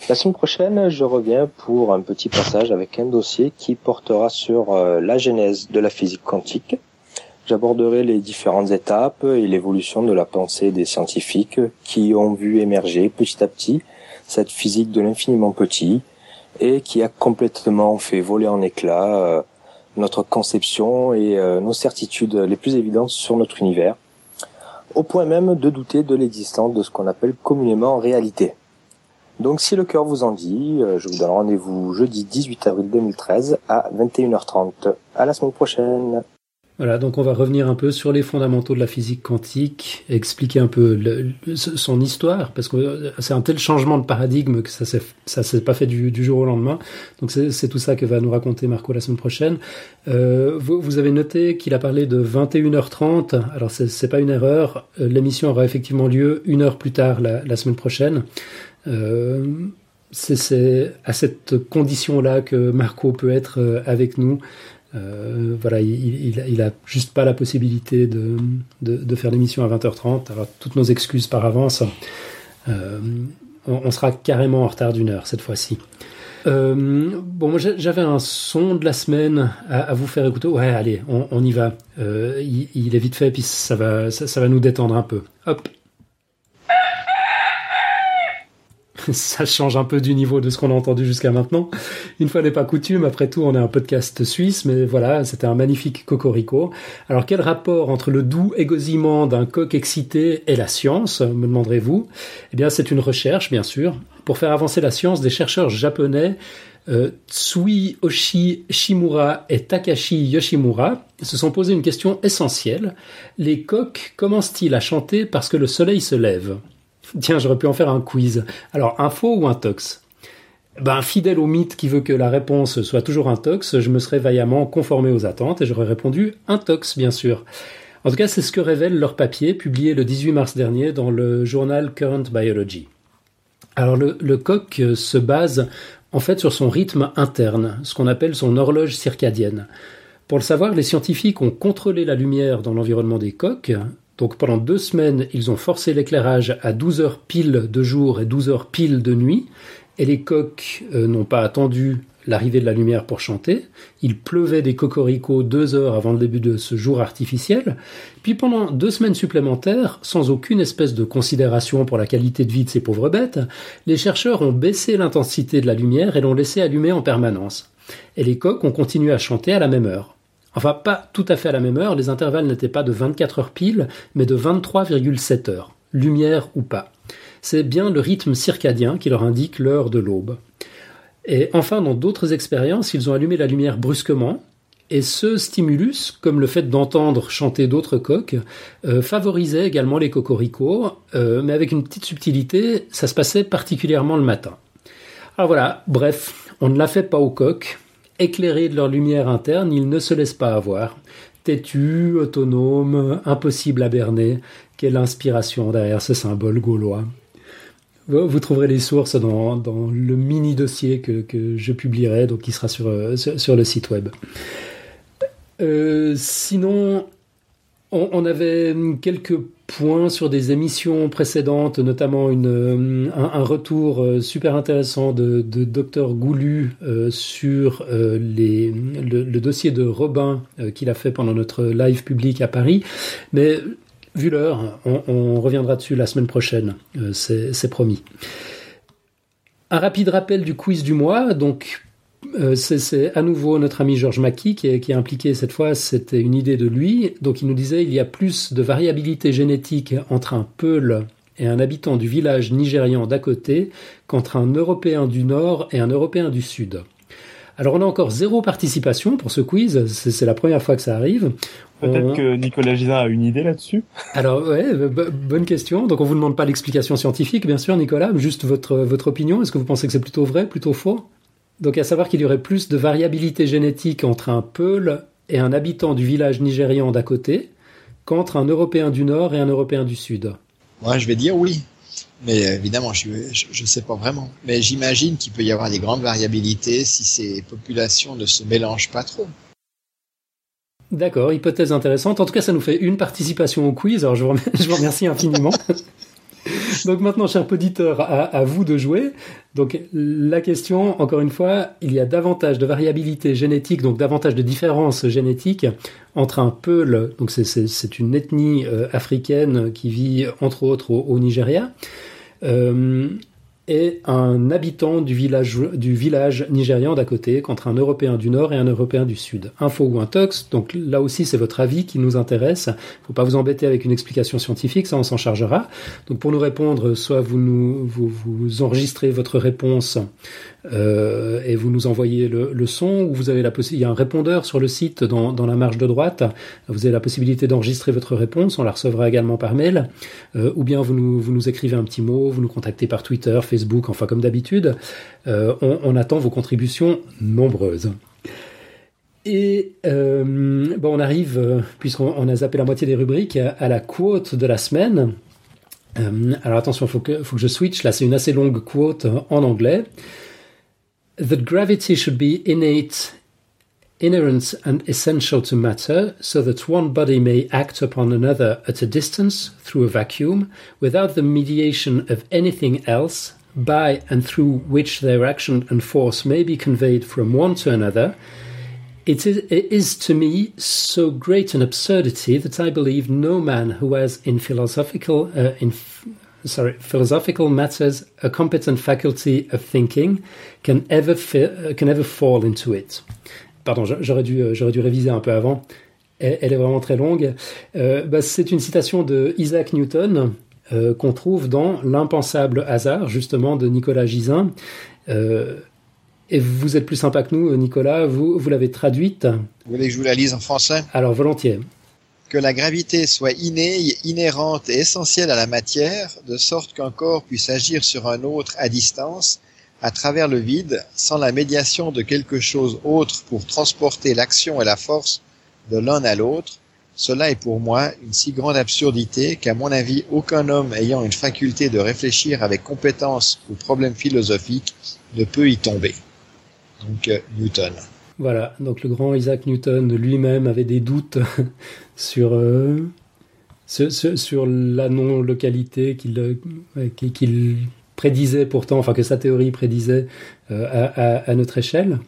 La semaine prochaine, je reviens pour un petit passage avec un dossier qui portera sur euh, la genèse de la physique quantique J'aborderai les différentes étapes et l'évolution de la pensée des scientifiques qui ont vu émerger petit à petit cette physique de l'infiniment petit et qui a complètement fait voler en éclats euh, notre conception et euh, nos certitudes les plus évidentes sur notre univers, au point même de douter de l'existence de ce qu'on appelle communément réalité. Donc si le cœur vous en dit, euh, je vous donne rendez-vous jeudi 18 avril 2013 à 21h30. À la semaine prochaine. Voilà, donc on va revenir un peu sur les fondamentaux de la physique quantique, expliquer un peu son histoire, parce que c'est un tel changement de paradigme que ça s'est s'est pas fait du, jour au lendemain. Donc c'est tout ça que va nous raconter Marco la semaine prochaine. Euh, vous, avez noté qu'il a parlé de 21h30. Alors c'est pas une erreur. Euh, l'émission aura effectivement lieu une heure plus tard la, semaine prochaine. Euh, c'est à cette condition-là que Marco peut être euh, avec nous. Euh, voilà, il, il, a juste pas la possibilité de, de, faire l'émission à 20h30. Alors, toutes nos excuses par avance. Euh, on, sera carrément en retard d'une heure cette fois-ci. Euh, bon, moi j'avais un son de la semaine à, vous faire écouter. Ouais, allez, on, y va. il, est vite fait, puis ça va, ça va nous détendre un peu. Hop. [laughs] ça change un peu du niveau de ce qu'on a entendu jusqu'à maintenant. Une fois n'est pas coutume, après tout, on est un podcast suisse, mais voilà, c'était un magnifique cocorico. Alors, quel rapport entre le doux égosillement d'un coq excité et la science, me demanderez-vous? Eh bien, c'est une recherche, bien sûr. Pour faire avancer la science, des chercheurs japonais euh, Tsui Oshi Shimura et Takashi Yoshimura se sont posé une question essentielle. Les coqs commencent-ils à chanter parce que le soleil se lève? Tiens, j'aurais pu en faire un quiz. Alors, info ou un tox? Ben, fidèle au mythe qui veut que la réponse soit toujours un tox, je me serais vaillamment conformé aux attentes et j'aurais répondu un tox, bien sûr. En tout cas, c'est ce que révèle leur papier publié le 18 mars dernier dans le journal Current Biology. Alors, le, le coq se base en fait sur son rythme interne, ce qu'on appelle son horloge circadienne. Pour le savoir, les scientifiques ont contrôlé la lumière dans l'environnement des coqs donc pendant deux semaines, ils ont forcé l'éclairage à 12 heures pile de jour et 12 heures pile de nuit, et les coqs euh, n'ont pas attendu l'arrivée de la lumière pour chanter. Il pleuvait des cocoricots deux heures avant le début de ce jour artificiel. Puis pendant deux semaines supplémentaires, sans aucune espèce de considération pour la qualité de vie de ces pauvres bêtes, les chercheurs ont baissé l'intensité de la lumière et l'ont laissé allumer en permanence. Et les coqs ont continué à chanter à la même heure. Enfin, pas tout à fait à la même heure, les intervalles n'étaient pas de 24 heures pile, mais de 23,7 heures, lumière ou pas. C'est bien le rythme circadien qui leur indique l'heure de l'aube. Et enfin, dans d'autres expériences, ils ont allumé la lumière brusquement, et ce stimulus, comme le fait d'entendre chanter d'autres coqs, euh, favorisait également les cocoricots, euh, mais avec une petite subtilité, ça se passait particulièrement le matin. Alors voilà, bref, on ne l'a fait pas aux coqs, Éclairés de leur lumière interne, ils ne se laissent pas avoir. Têtus, autonomes, impossibles à berner, quelle inspiration derrière ce symbole gaulois. Vous trouverez les sources dans, le mini dossier que, je publierai, donc qui sera sur, euh, le site web. Euh, sinon, on, avait quelques points sur des émissions précédentes, notamment euh, un, retour euh, super intéressant de, de Dr Goulu euh, sur le, dossier de Robin qu'il a fait pendant notre live public à Paris. Mais vu l'heure, on, on, reviendra dessus la semaine prochaine, c'est promis. Un rapide rappel du quiz du mois. Donc, euh, c'est à nouveau notre ami Georges Mackie qui est, impliqué cette fois, c'était une idée de lui. Donc il nous disait il y a plus de variabilité génétique entre un Peul et un habitant du village nigérian d'à côté qu'entre un Européen du Nord et un Européen du Sud. Alors on a encore zéro participation pour ce quiz, c'est la première fois que ça arrive. Peut-être que Nicolas Gisin a une idée là-dessus. Alors ouais, bonne question. Donc on vous demande pas l'explication scientifique, bien sûr, Nicolas, juste votre votre opinion. Est-ce que vous pensez que c'est plutôt vrai, plutôt faux? Donc à savoir qu'il y aurait plus de variabilité génétique entre un Peul et un habitant du village nigérian d'à côté qu'entre un Européen du Nord et un Européen du Sud. Moi, je vais dire oui. Mais évidemment, je ne sais pas vraiment. Mais j'imagine qu'il peut y avoir des grandes variabilités si ces populations ne se mélangent pas trop. D'accord, hypothèse intéressante. En tout cas, ça nous fait une participation au quiz. Alors, je vous remercie infiniment. [laughs] Donc maintenant, cher auditeur, à, vous de jouer. Donc la question, encore une fois, il y a davantage de variabilité génétique, donc davantage de différences génétiques entre un Peul, donc c'est une ethnie euh, africaine qui vit entre autres au, au Nigeria, euh, et un habitant du village, du village nigérian d'à côté contre un Européen du Nord et un Européen du Sud. Info ou un tox, donc là aussi c'est votre avis qui nous intéresse. Faut pas vous embêter avec une explication scientifique, ça on s'en chargera. Donc pour nous répondre, soit vous nous vous, vous enregistrez votre réponse euh, et vous nous envoyez le, le son, ou vous avez la possibilité, il y a un répondeur sur le site dans, dans la marge de droite, vous avez la possibilité d'enregistrer votre réponse, on la recevra également par mail, euh, ou bien vous nous, vous nous écrivez un petit mot, vous nous contactez par Twitter, Facebook, enfin comme d'habitude, euh, on, on, attend vos contributions nombreuses. Et euh, bon, on arrive, euh, puisqu'on a zappé la moitié des rubriques, à la quote de la semaine. Euh, alors attention, il faut que, faut que je switch. Là, c'est une assez longue quote en anglais. that gravity should be innate, inherent, and essential to matter, so that one body may act upon another at a distance through a vacuum, without the mediation of anything else, by and through which their action and force may be conveyed from one to another. It is, it is to me so great an absurdity that I believe no man who has in philosophical uh, in sorry, philosophical matters a competent faculty of thinking can ever, can ever fall into it. Pardon, j'aurais dû, j'aurais dû réviser un peu avant. Elle, elle est vraiment très longue. Euh, bah, c'est une citation de Isaac Newton euh, qu'on trouve dans L'impensable hasard, justement, de Nicolas Gisin. Euh, et vous êtes plus sympa que nous, Nicolas. Vous, vous l'avez traduite. Vous voulez que je vous la lise en français? Alors, volontiers que la gravité soit innée, inhérente et essentielle à la matière, de sorte qu'un corps puisse agir sur un autre à distance, à travers le vide, sans la médiation de quelque chose autre pour transporter l'action et la force de l'un à l'autre, cela est pour moi une si grande absurdité qu'à mon avis aucun homme ayant une faculté de réfléchir avec compétence aux problèmes philosophiques ne peut y tomber. Donc euh, Newton. Voilà, donc le grand Isaac Newton lui-même avait des doutes [laughs] sur, euh, sur, sur, la non-localité qu'il euh, qu'il prédisait pourtant, enfin que sa théorie prédisait à, à, notre échelle.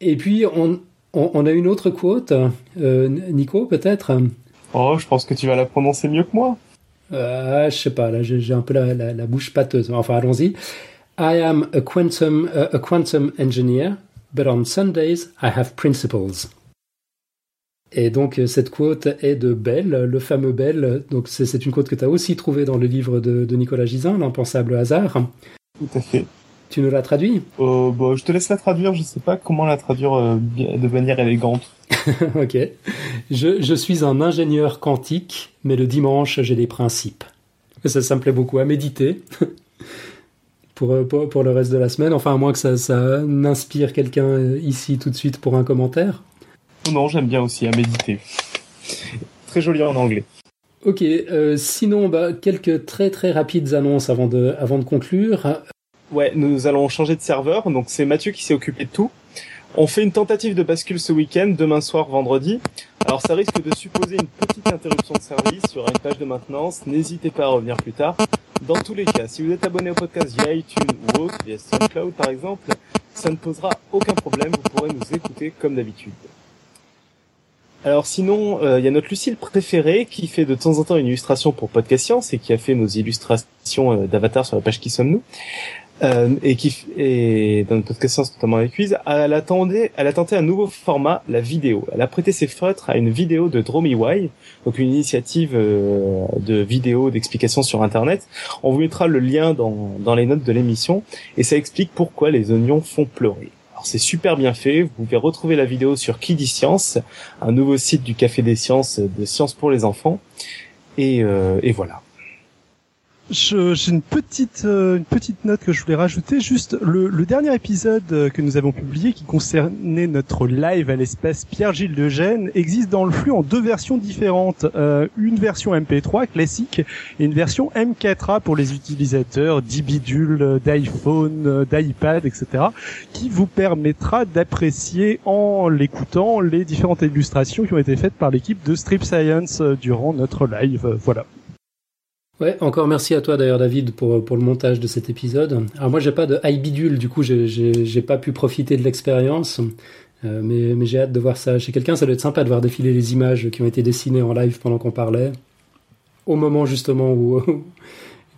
Et puis on, on, on, a une autre quote, euh, Nico peut-être? Oh, je pense que tu vas la prononcer mieux que moi. Euh, je sais pas, là j'ai un peu la, la, la, bouche pâteuse. Enfin allons-y. I am a quantum, uh, a quantum engineer but on Sundays I have principles. Et donc cette quote est de Bell, le fameux Bell. Donc c'est une quote que tu as aussi trouvée dans le livre de, de Nicolas Gisin, L'impensable hasard. Tout à fait. Tu nous l'as traduit euh, bon, Je te laisse la traduire, je sais pas comment la traduire euh, de manière élégante. [laughs] ok. Je, je, suis un ingénieur quantique, mais le dimanche j'ai des principes. Ça, ça me plaît beaucoup à méditer. [laughs] pour, pour, pour, le reste de la semaine. Enfin, à moins que ça, ça n'inspire quelqu'un ici tout de suite pour un commentaire. Non, j'aime bien aussi à méditer. Très joli en anglais. Ok, euh, sinon, bah, quelques très très rapides annonces avant de, avant de conclure. Ouais, nous allons changer de serveur, donc c'est Mathieu qui s'est occupé de tout. On fait une tentative de bascule ce week-end, demain soir, vendredi. Alors ça risque de supposer une petite interruption de service sur une page de maintenance. N'hésitez pas à revenir plus tard. Dans tous les cas, si vous êtes abonné au podcast via iTunes ou autre, via SoundCloud par exemple, ça ne posera aucun problème, vous pourrez nous écouter comme d'habitude. Alors sinon, il euh, y a notre Lucille préférée qui fait de temps en temps une illustration pour Podcast Science et qui a fait nos illustrations euh, d'avatar sur la page Qui sommes-nous? Euh, et qui et dans le podcast science notamment avec Quiz, elle a, tenté, elle a tenté un nouveau format, la vidéo. Elle a prêté ses feutres à une vidéo de DromEY, donc une initiative euh, de vidéo d'explication sur Internet. On vous mettra le lien dans, dans les notes de l'émission et ça explique pourquoi les oignons font pleurer. Alors c'est super bien fait. Vous pouvez retrouver la vidéo sur Qui dit science, un nouveau site du Café des Sciences de Sciences pour les enfants. Et, euh, et voilà j'ai une petite euh, une petite note que je voulais rajouter. Juste le, dernier épisode euh, que nous avons publié qui concernait notre live à l'espace Pierre-Gilles de Gênes existe dans le flux en deux versions différentes. Euh, une version MP3 classique et une version M4A pour les utilisateurs d'iBidule, d'iPhone, d'iPad, etc. qui vous permettra d'apprécier en l'écoutant les différentes illustrations qui ont été faites par l'équipe de Strip Science durant notre live. Voilà. Ouais, encore merci à toi d'ailleurs David pour, pour le montage de cet épisode. Alors moi j'ai pas de high bidule, du coup j'ai pas pu profiter de l'expérience, euh, mais, mais j'ai hâte de voir ça chez quelqu'un. Ça doit être sympa de voir défiler les images qui ont été dessinées en live pendant qu'on parlait, au moment justement où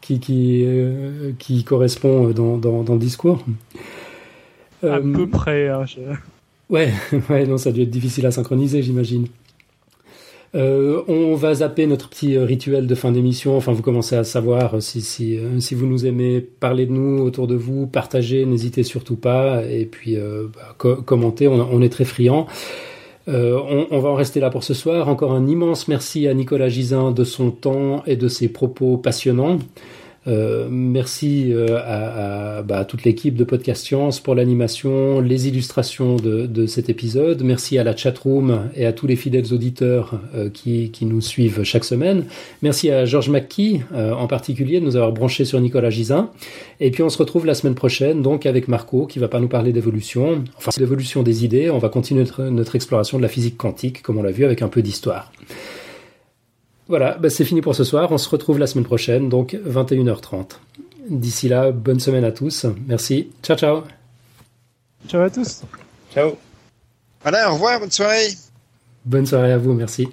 qui qui, euh, qui correspond dans, dans, dans le discours. À peu près. Hein, Ouais, [laughs] ouais, non, ça a dû être difficile à synchroniser, j'imagine. Euh, on va zapper notre petit euh, rituel de fin d'émission. Enfin, vous commencez à savoir euh, si, si, si vous nous aimez, parler de nous autour de vous, partagez, n'hésitez surtout pas. Et puis, bah, commentez, on, est très friands. On, on, va en rester là pour ce soir. Encore un immense merci à Nicolas Gisin de son temps et de ses propos passionnants. Euh, merci euh, à, à, bah, toute l'équipe de Podcast Science pour l'animation, les illustrations de, de, cet épisode. Merci à la chatroom et à tous les fidèles auditeurs euh, qui, qui, nous suivent chaque semaine. Merci à Georges McKee euh, en particulier de nous avoir branché sur Nicolas Gisin. Et puis on se retrouve la semaine prochaine donc avec Marco qui va pas nous parler d'évolution, enfin l'évolution des idées. On va continuer notre, notre exploration de la physique quantique comme on l'a vu avec un peu d'histoire. Voilà, bah c'est fini pour ce soir. On se retrouve la semaine prochaine, donc 21h30. D'ici là, bonne semaine à tous. Merci. Ciao, ciao. Ciao à tous. Ciao. Voilà, au revoir, bonne soirée. Bonne soirée à vous, merci.